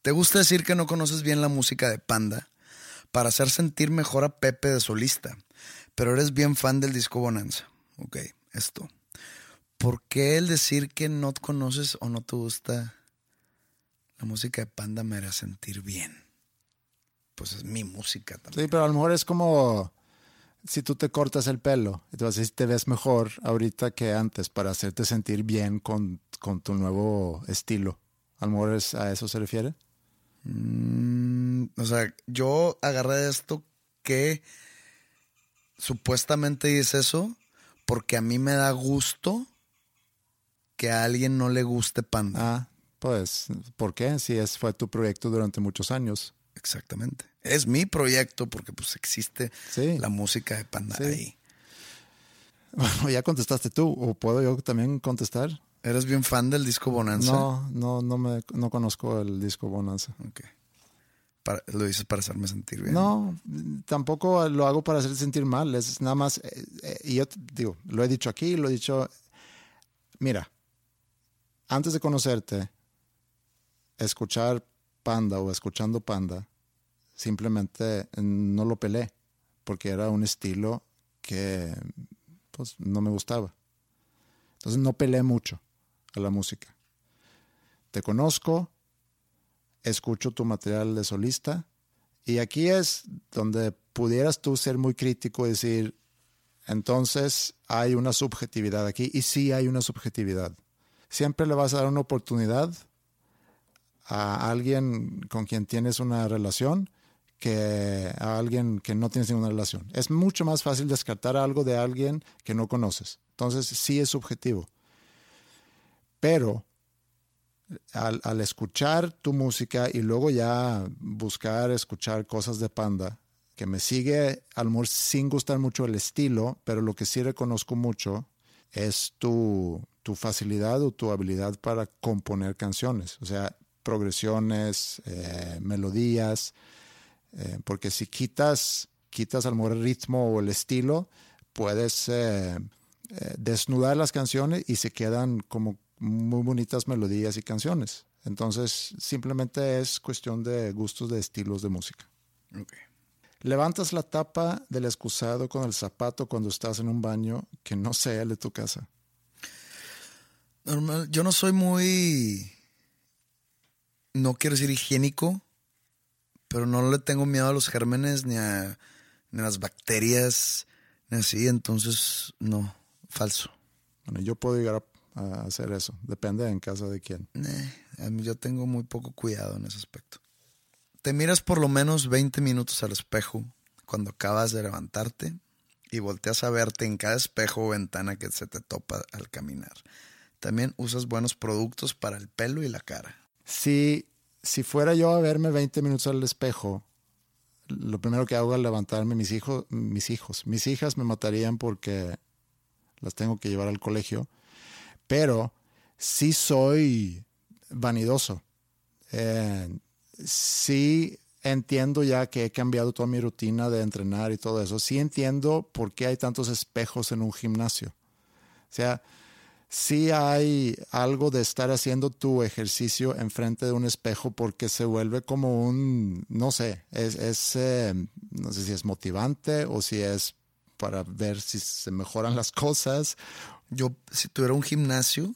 ¿te gusta decir que no conoces bien la música de Panda para hacer sentir mejor a Pepe de solista, pero eres bien fan del disco Bonanza? Ok, esto. ¿Por qué el decir que no conoces o no te gusta la música de Panda me hará sentir bien? Pues es mi música Sí, también. pero a lo mejor es como si tú te cortas el pelo, entonces te ves mejor ahorita que antes para hacerte sentir bien con, con tu nuevo estilo. A lo mejor es, a eso se refiere. Mm, o sea, yo agarré esto que supuestamente dice eso porque a mí me da gusto que a alguien no le guste Panda. Ah, pues, ¿por qué? Si es, fue tu proyecto durante muchos años. Exactamente. Es mi proyecto porque pues existe Sí. la música de Panda Sí. ahí. Bueno, ya contestaste tú, o puedo yo también contestar. ¿Eres bien fan del disco Bonanza? No, no, no me, no conozco el disco Bonanza. Ok. Para- lo dices para hacerme sentir bien. No, tampoco lo hago para hacerte sentir mal. Es nada más, eh, eh, y yo digo, lo he dicho aquí, lo he dicho. Mira, antes de conocerte, escuchar Panda o escuchando Panda, simplemente no lo pelé, porque era un estilo que pues no me gustaba. Entonces no pelé mucho a la música. Te conozco, escucho tu material de solista y aquí es donde pudieras tú ser muy crítico y decir, entonces hay una subjetividad aquí y sí hay una subjetividad. Siempre le vas a dar una oportunidad a alguien con quien tienes una relación que a alguien que no tienes ninguna relación. Es mucho más fácil descartar algo de alguien que no conoces. Entonces sí es subjetivo. Pero al, escuchar tu música y luego ya buscar escuchar cosas de Panda, que me sigue a sin gustar mucho el estilo, pero lo que sí reconozco mucho es tu, tu facilidad o tu habilidad para componer canciones, o sea, progresiones, eh, melodías, eh, porque si quitas, quitas a el ritmo o el estilo, puedes eh, desnudar las canciones y se quedan como muy bonitas melodías y canciones. Entonces, simplemente es cuestión de gustos de estilos de música. Levantas la tapa del excusado con el zapato cuando estás en un baño que no sea el de tu casa. Normal, yo no soy muy. No quiero decir higiénico, pero no le tengo miedo a los gérmenes ni a, ni a las bacterias, ni así, entonces no, falso. Bueno, yo puedo llegar a, a hacer eso. Depende en casa de quién. Eh, yo tengo muy poco cuidado en ese aspecto. Te miras por lo menos 20 minutos al espejo cuando acabas de levantarte y volteas a verte en cada espejo o ventana que se te topa al caminar. También usas buenos productos para el pelo y la cara. Si, si fuera yo a verme 20 minutos al espejo, lo primero que hago al levantarme, mis hijos, mis hijos, mis hijas me matarían porque las tengo que llevar al colegio, pero sí soy vanidoso. Eh, sí entiendo ya que he cambiado toda mi rutina de entrenar y todo eso. Sí entiendo por qué hay tantos espejos en un gimnasio. O sea, sí hay algo de estar haciendo tu ejercicio enfrente de un espejo porque se vuelve como un, no sé, es, es eh, no sé si es motivante o si es para ver si se mejoran las cosas. Yo, si tuviera un gimnasio,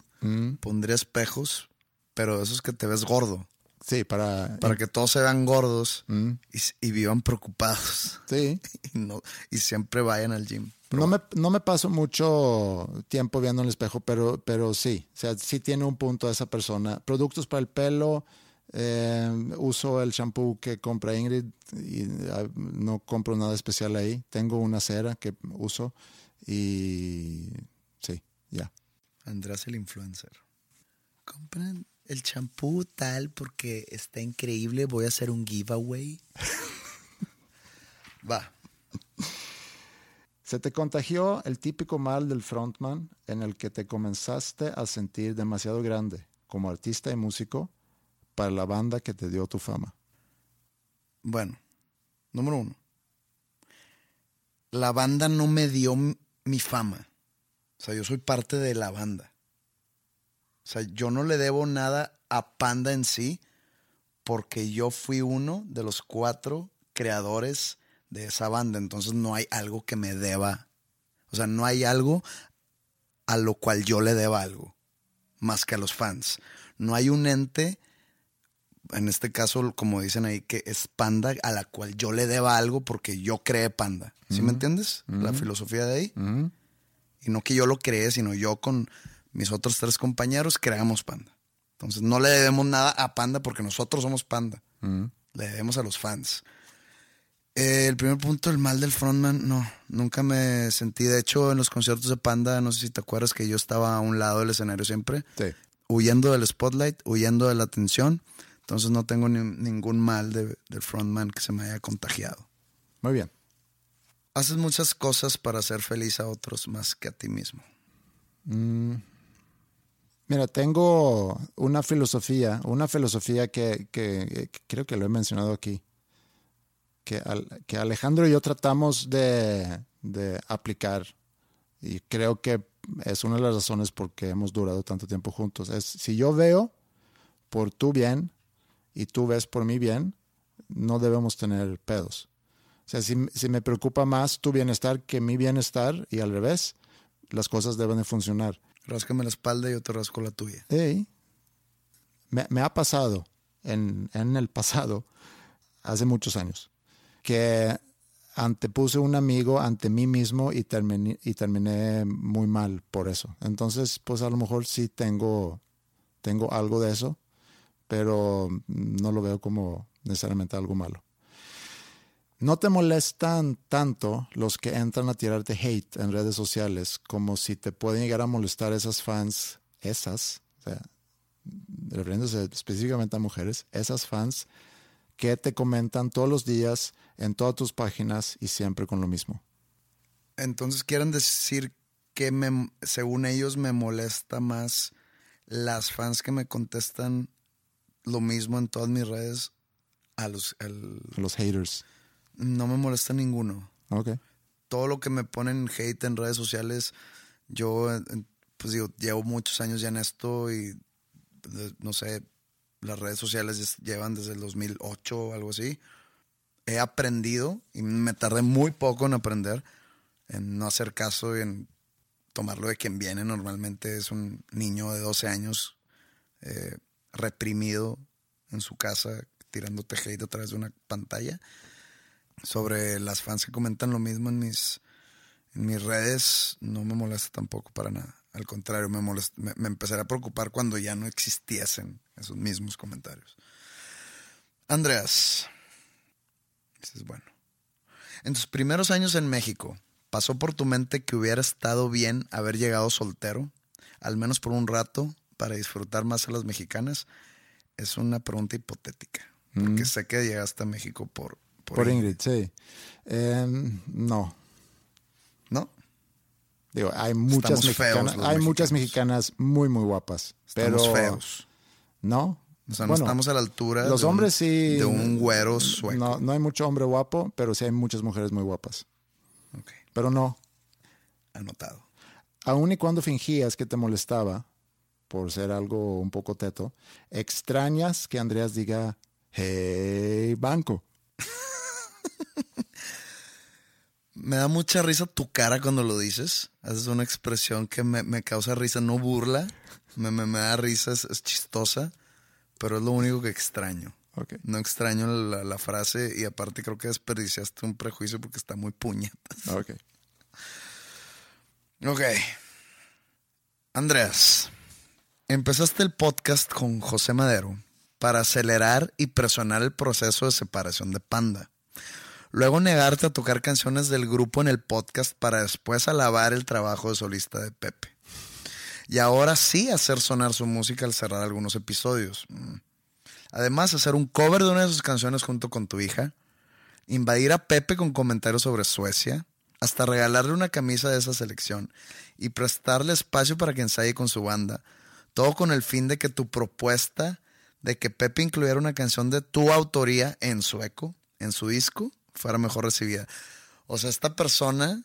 pondría espejos, pero esos que te ves gordo, Sí, para... para que todos se vean gordos y, s- y vivan preocupados Sí. y, no, y siempre vayan al gym. No me, no me paso mucho tiempo viendo en el espejo, pero, pero sí, o sea, sí tiene un punto esa persona. Productos para el pelo, eh, uso el shampoo que compra Ingrid y ah, no compro nada especial ahí. Tengo una cera que uso y ya. András el influencer. Compran el champú tal porque está increíble. Voy a hacer un giveaway. Va. Se te contagió el típico mal del frontman en el que te comenzaste a sentir demasiado grande como artista y músico para la banda que te dio tu fama. Bueno, número uno. La banda no me dio mi fama. O sea, yo soy parte de la banda. O sea, yo no le debo nada a Panda en sí porque yo fui uno de los cuatro creadores de esa banda. Entonces no hay algo que me deba. O sea, no hay algo a lo cual yo le deba algo. Más que a los fans. No hay un ente en este caso, como dicen ahí, que es Panda a la cual yo le deba algo porque yo creé Panda. ¿Sí me entiendes? La filosofía de ahí. Y no que yo lo creé, sino yo con mis otros tres compañeros creamos Panda. Entonces no le debemos nada a Panda porque nosotros somos Panda. Le debemos a los fans. Eh, el primer punto, el mal del frontman, no, nunca me sentí. De hecho, en los conciertos de Panda, no sé si te acuerdas que yo estaba a un lado del escenario siempre Sí. huyendo del spotlight, huyendo de la atención. Entonces no tengo ni- ningún mal de- del frontman que se me haya contagiado. Muy bien. Haces muchas cosas para hacer feliz a otros más que a ti mismo. Mira, tengo una filosofía, una filosofía que, que- que creo que lo he mencionado aquí, que, que Alejandro y yo tratamos de, de aplicar y creo que es una de las razones por qué hemos durado tanto tiempo juntos. Es si yo veo por tu bien y tú ves por mi bien, no debemos tener pedos. O sea, si, si me preocupa más tu bienestar que mi bienestar y al revés, las cosas deben de funcionar. Ráscame la espalda y yo te rasco la tuya. Hey, me, me ha pasado en, en el pasado, hace muchos años, que antepuse un amigo ante mí mismo y terminé, y terminé muy mal por eso. Entonces, pues a lo mejor sí tengo, tengo algo de eso, pero no lo veo como necesariamente algo malo. No te molestan tanto los que entran a tirarte hate en redes sociales como si te pueden llegar a molestar esas fans, esas, o sea, refiriéndose específicamente a mujeres, esas fans que te comentan todos los días en todas tus páginas y siempre con lo mismo. Entonces quieren decir que me- según ellos me molesta más las fans que me contestan lo mismo en todas mis redes a los... al- Los haters. No me molesta ninguno. Ok. todo lo que me ponen hate en redes sociales, yo, pues digo, llevo muchos años ya en esto y, no sé, las redes sociales llevan desde el 2008 o algo así. He aprendido y me tardé muy poco en aprender, en no hacer caso y en tomarlo de quien viene. Normalmente es un niño de 12 años eh, reprimido en su casa, tirándote hate a través de una pantalla sobre las fans que comentan lo mismo en mis, en mis redes, no me molesta tampoco para nada. Al contrario, me, molest- me, me empezaré a preocupar cuando ya no existiesen esos mismos comentarios. Andreas, ese es bueno. En tus primeros años en México, ¿pasó por tu mente que hubiera estado bien haber llegado soltero, al menos por un rato, para disfrutar más a las mexicanas? Es una pregunta hipotética, porque sé que llegaste a México por, Por Ingrid, sí. Em, no. ¿No? Digo, hay muchas Estamos mexicanas, hay muchas mexicanas muy, muy guapas. Estamos pero feos. No. O sea, no Bueno, estamos a la altura Los de un- hombres sí. de un güero sueco. No, no hay mucho hombre guapo, pero sí hay muchas mujeres muy guapas. Pero no. anotado. Aun y cuando fingías que te molestaba por ser algo un poco teto, extrañas que Andreas diga, hey, banco. Me da mucha risa tu cara cuando lo dices. Haces una expresión que me, me causa risa, no burla. Me, me, me da risa, es, es chistosa, pero es lo único que extraño. Ok. No extraño la, la frase y aparte creo que desperdiciaste un prejuicio porque está muy puñetas. Ok. Ok. Andreas, empezaste el podcast con José Madero para acelerar y presionar el proceso de separación de Panda. Luego negarte a tocar canciones del grupo en el podcast para después alabar el trabajo de solista de Pepe. Y ahora sí hacer sonar su música al cerrar algunos episodios. Mm. Además, hacer un cover de una de sus canciones junto con tu hija. Invadir a Pepe con comentarios sobre Suecia. hasta regalarle una camisa de esa selección y prestarle espacio para que ensaye con su banda. Todo con el fin de que tu propuesta de que Pepe incluyera una canción de tu autoría en sueco, en su disco, fuera mejor recibida. O sea, esta persona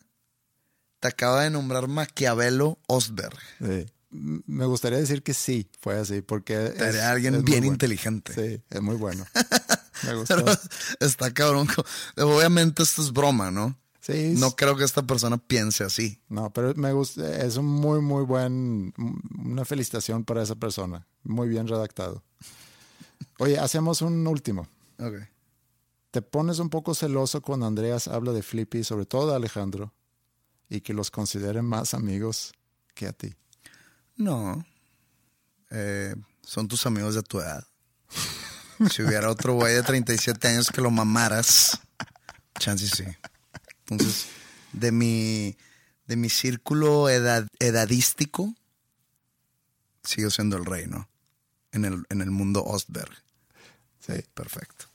te acaba de nombrar Maquiavelo Osberg. Sí. Me gustaría decir que sí, fue así, porque es, Era alguien es bien bueno. inteligente. Sí, es muy bueno. Me gustó. Pero está cabrón. Obviamente esto es broma, ¿no? Sí, No creo que esta persona piense así. No, pero me gusta, es un muy, muy buen, una felicitación para esa persona. Muy bien redactado. Oye, hacemos un último. Ok. ¿Te pones un poco celoso cuando Andreas habla de Flippy, sobre todo de Alejandro, y que los considere más amigos que a ti? No. Eh, son tus amigos de tu edad. Si hubiera otro güey de 37 años que lo mamaras, chance sí. Entonces, de mi, de mi círculo edad, edadístico, sigo siendo el rey, ¿no? En el, en el mundo Ostberg. Sí. Perfecto.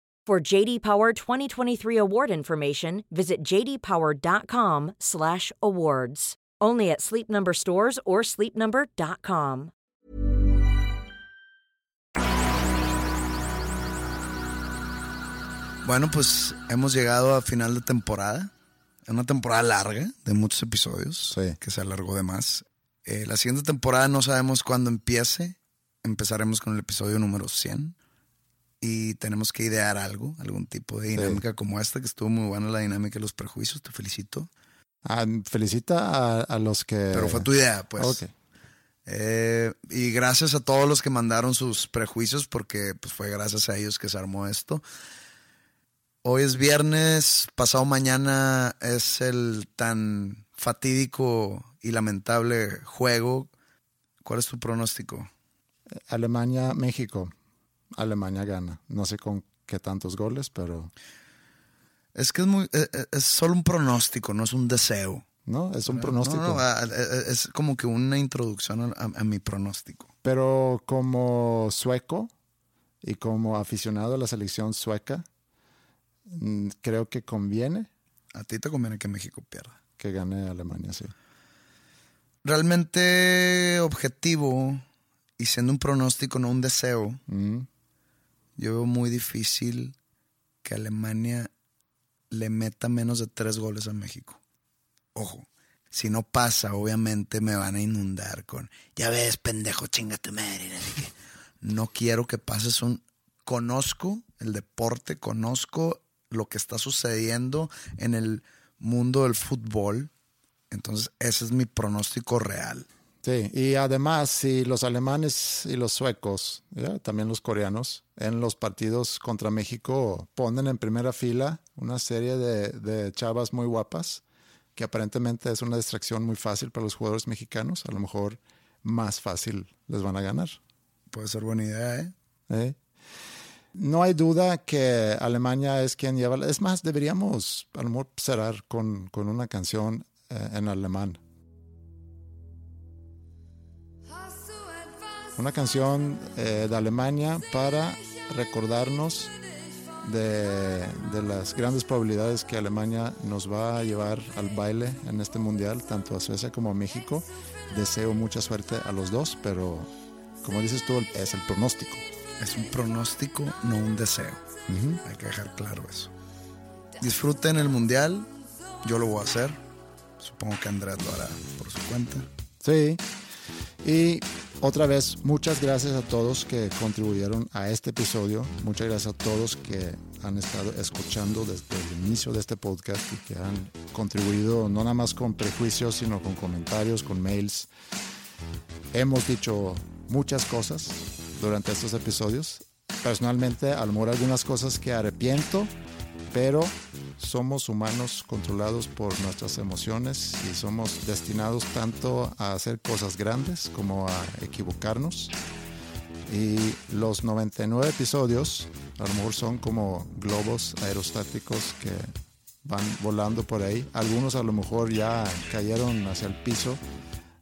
For JD Power 2023 award information, visit jdpower.com/awards. Only at Sleep Number stores or sleepnumber.com. Bueno, pues hemos llegado a final de temporada. Una temporada larga, de muchos episodios, Sí. que se alargó de más. Eh, la siguiente temporada no sabemos cuándo empiece. Empezaremos con el episodio número 100. Y tenemos que idear algo, algún tipo de dinámica como esta, que estuvo muy buena la dinámica de los prejuicios. Te felicito. Ah, felicita a, a los que... Pero fue tu idea, pues. Ok. Eh, y gracias a todos los que mandaron sus prejuicios, porque pues, fue gracias a ellos que se armó esto. Hoy es viernes, pasado mañana es el tan fatídico y lamentable juego. ¿Cuál es tu pronóstico? Alemania, México. Alemania gana. No sé con qué tantos goles, pero Es que es muy, eh, es solo un pronóstico, no es un deseo. no, es un pronóstico. No, no, eh, es como que una introducción a, a mi pronóstico. Pero como sueco y como aficionado a la selección sueca, mm, creo que conviene A ti te conviene que México pierda. que gane Alemania, sí. Realmente objetivo y siendo un pronóstico, no un deseo, Mm, yo veo muy difícil que Alemania le meta menos de tres goles a México. Ojo, si no pasa, obviamente me van a inundar con, ya ves, pendejo, chinga tu madre. no sé qué". No quiero que pases un... Conozco el deporte, conozco lo que está sucediendo en el mundo del fútbol. Entonces, ese es mi pronóstico real. Sí, y además, si los alemanes y los suecos, ¿ya? también los coreanos, en los partidos contra México ponen en primera fila una serie de, de chavas muy guapas, que aparentemente es una distracción muy fácil para los jugadores mexicanos, a lo mejor más fácil les van a ganar. Puede ser buena idea, ¿eh? ¿eh? No hay duda que Alemania es quien lleva. Es más, deberíamos a lo mejor cerrar con, con una canción eh, en alemán. Una canción eh, de Alemania para recordarnos de, de las grandes probabilidades que Alemania nos va a llevar al baile en este mundial, tanto a Suecia como a México. Deseo mucha suerte a los dos, pero como dices tú, es el pronóstico. Es un pronóstico, no un deseo. Hay que dejar claro eso. Disfruten el mundial. Yo lo voy a hacer. Supongo que Andrés lo hará por su cuenta. Sí. Y otra vez, muchas gracias a todos que contribuyeron a este episodio. Muchas gracias a todos que han estado escuchando desde el inicio de este podcast y que han contribuido no nada más con prejuicios, sino con comentarios, con mails. Hemos dicho muchas cosas durante estos episodios. Personalmente, a lo mejor algunas cosas que arrepiento, pero somos humanos controlados por nuestras emociones y somos destinados tanto a hacer cosas grandes como a equivocarnos. Y los 99 episodios a lo mejor son como globos aerostáticos que van volando por ahí. Algunos a lo mejor ya cayeron hacia el piso.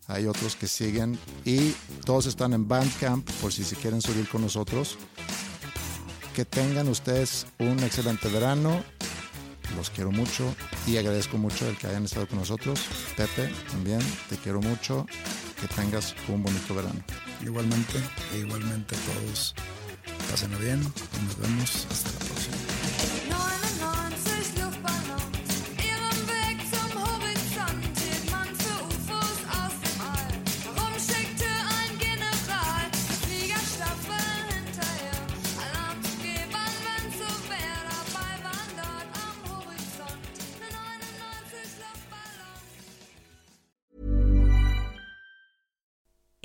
Hay otros que siguen y todos están en Bandcamp por si se quieren subir con nosotros. Que tengan ustedes un excelente verano. Los quiero mucho y agradezco mucho el que hayan estado con nosotros. Pepe, también te quiero mucho. Que tengas un bonito verano. Igualmente, igualmente todos. Pásenlo bien y nos vemos hasta la próxima.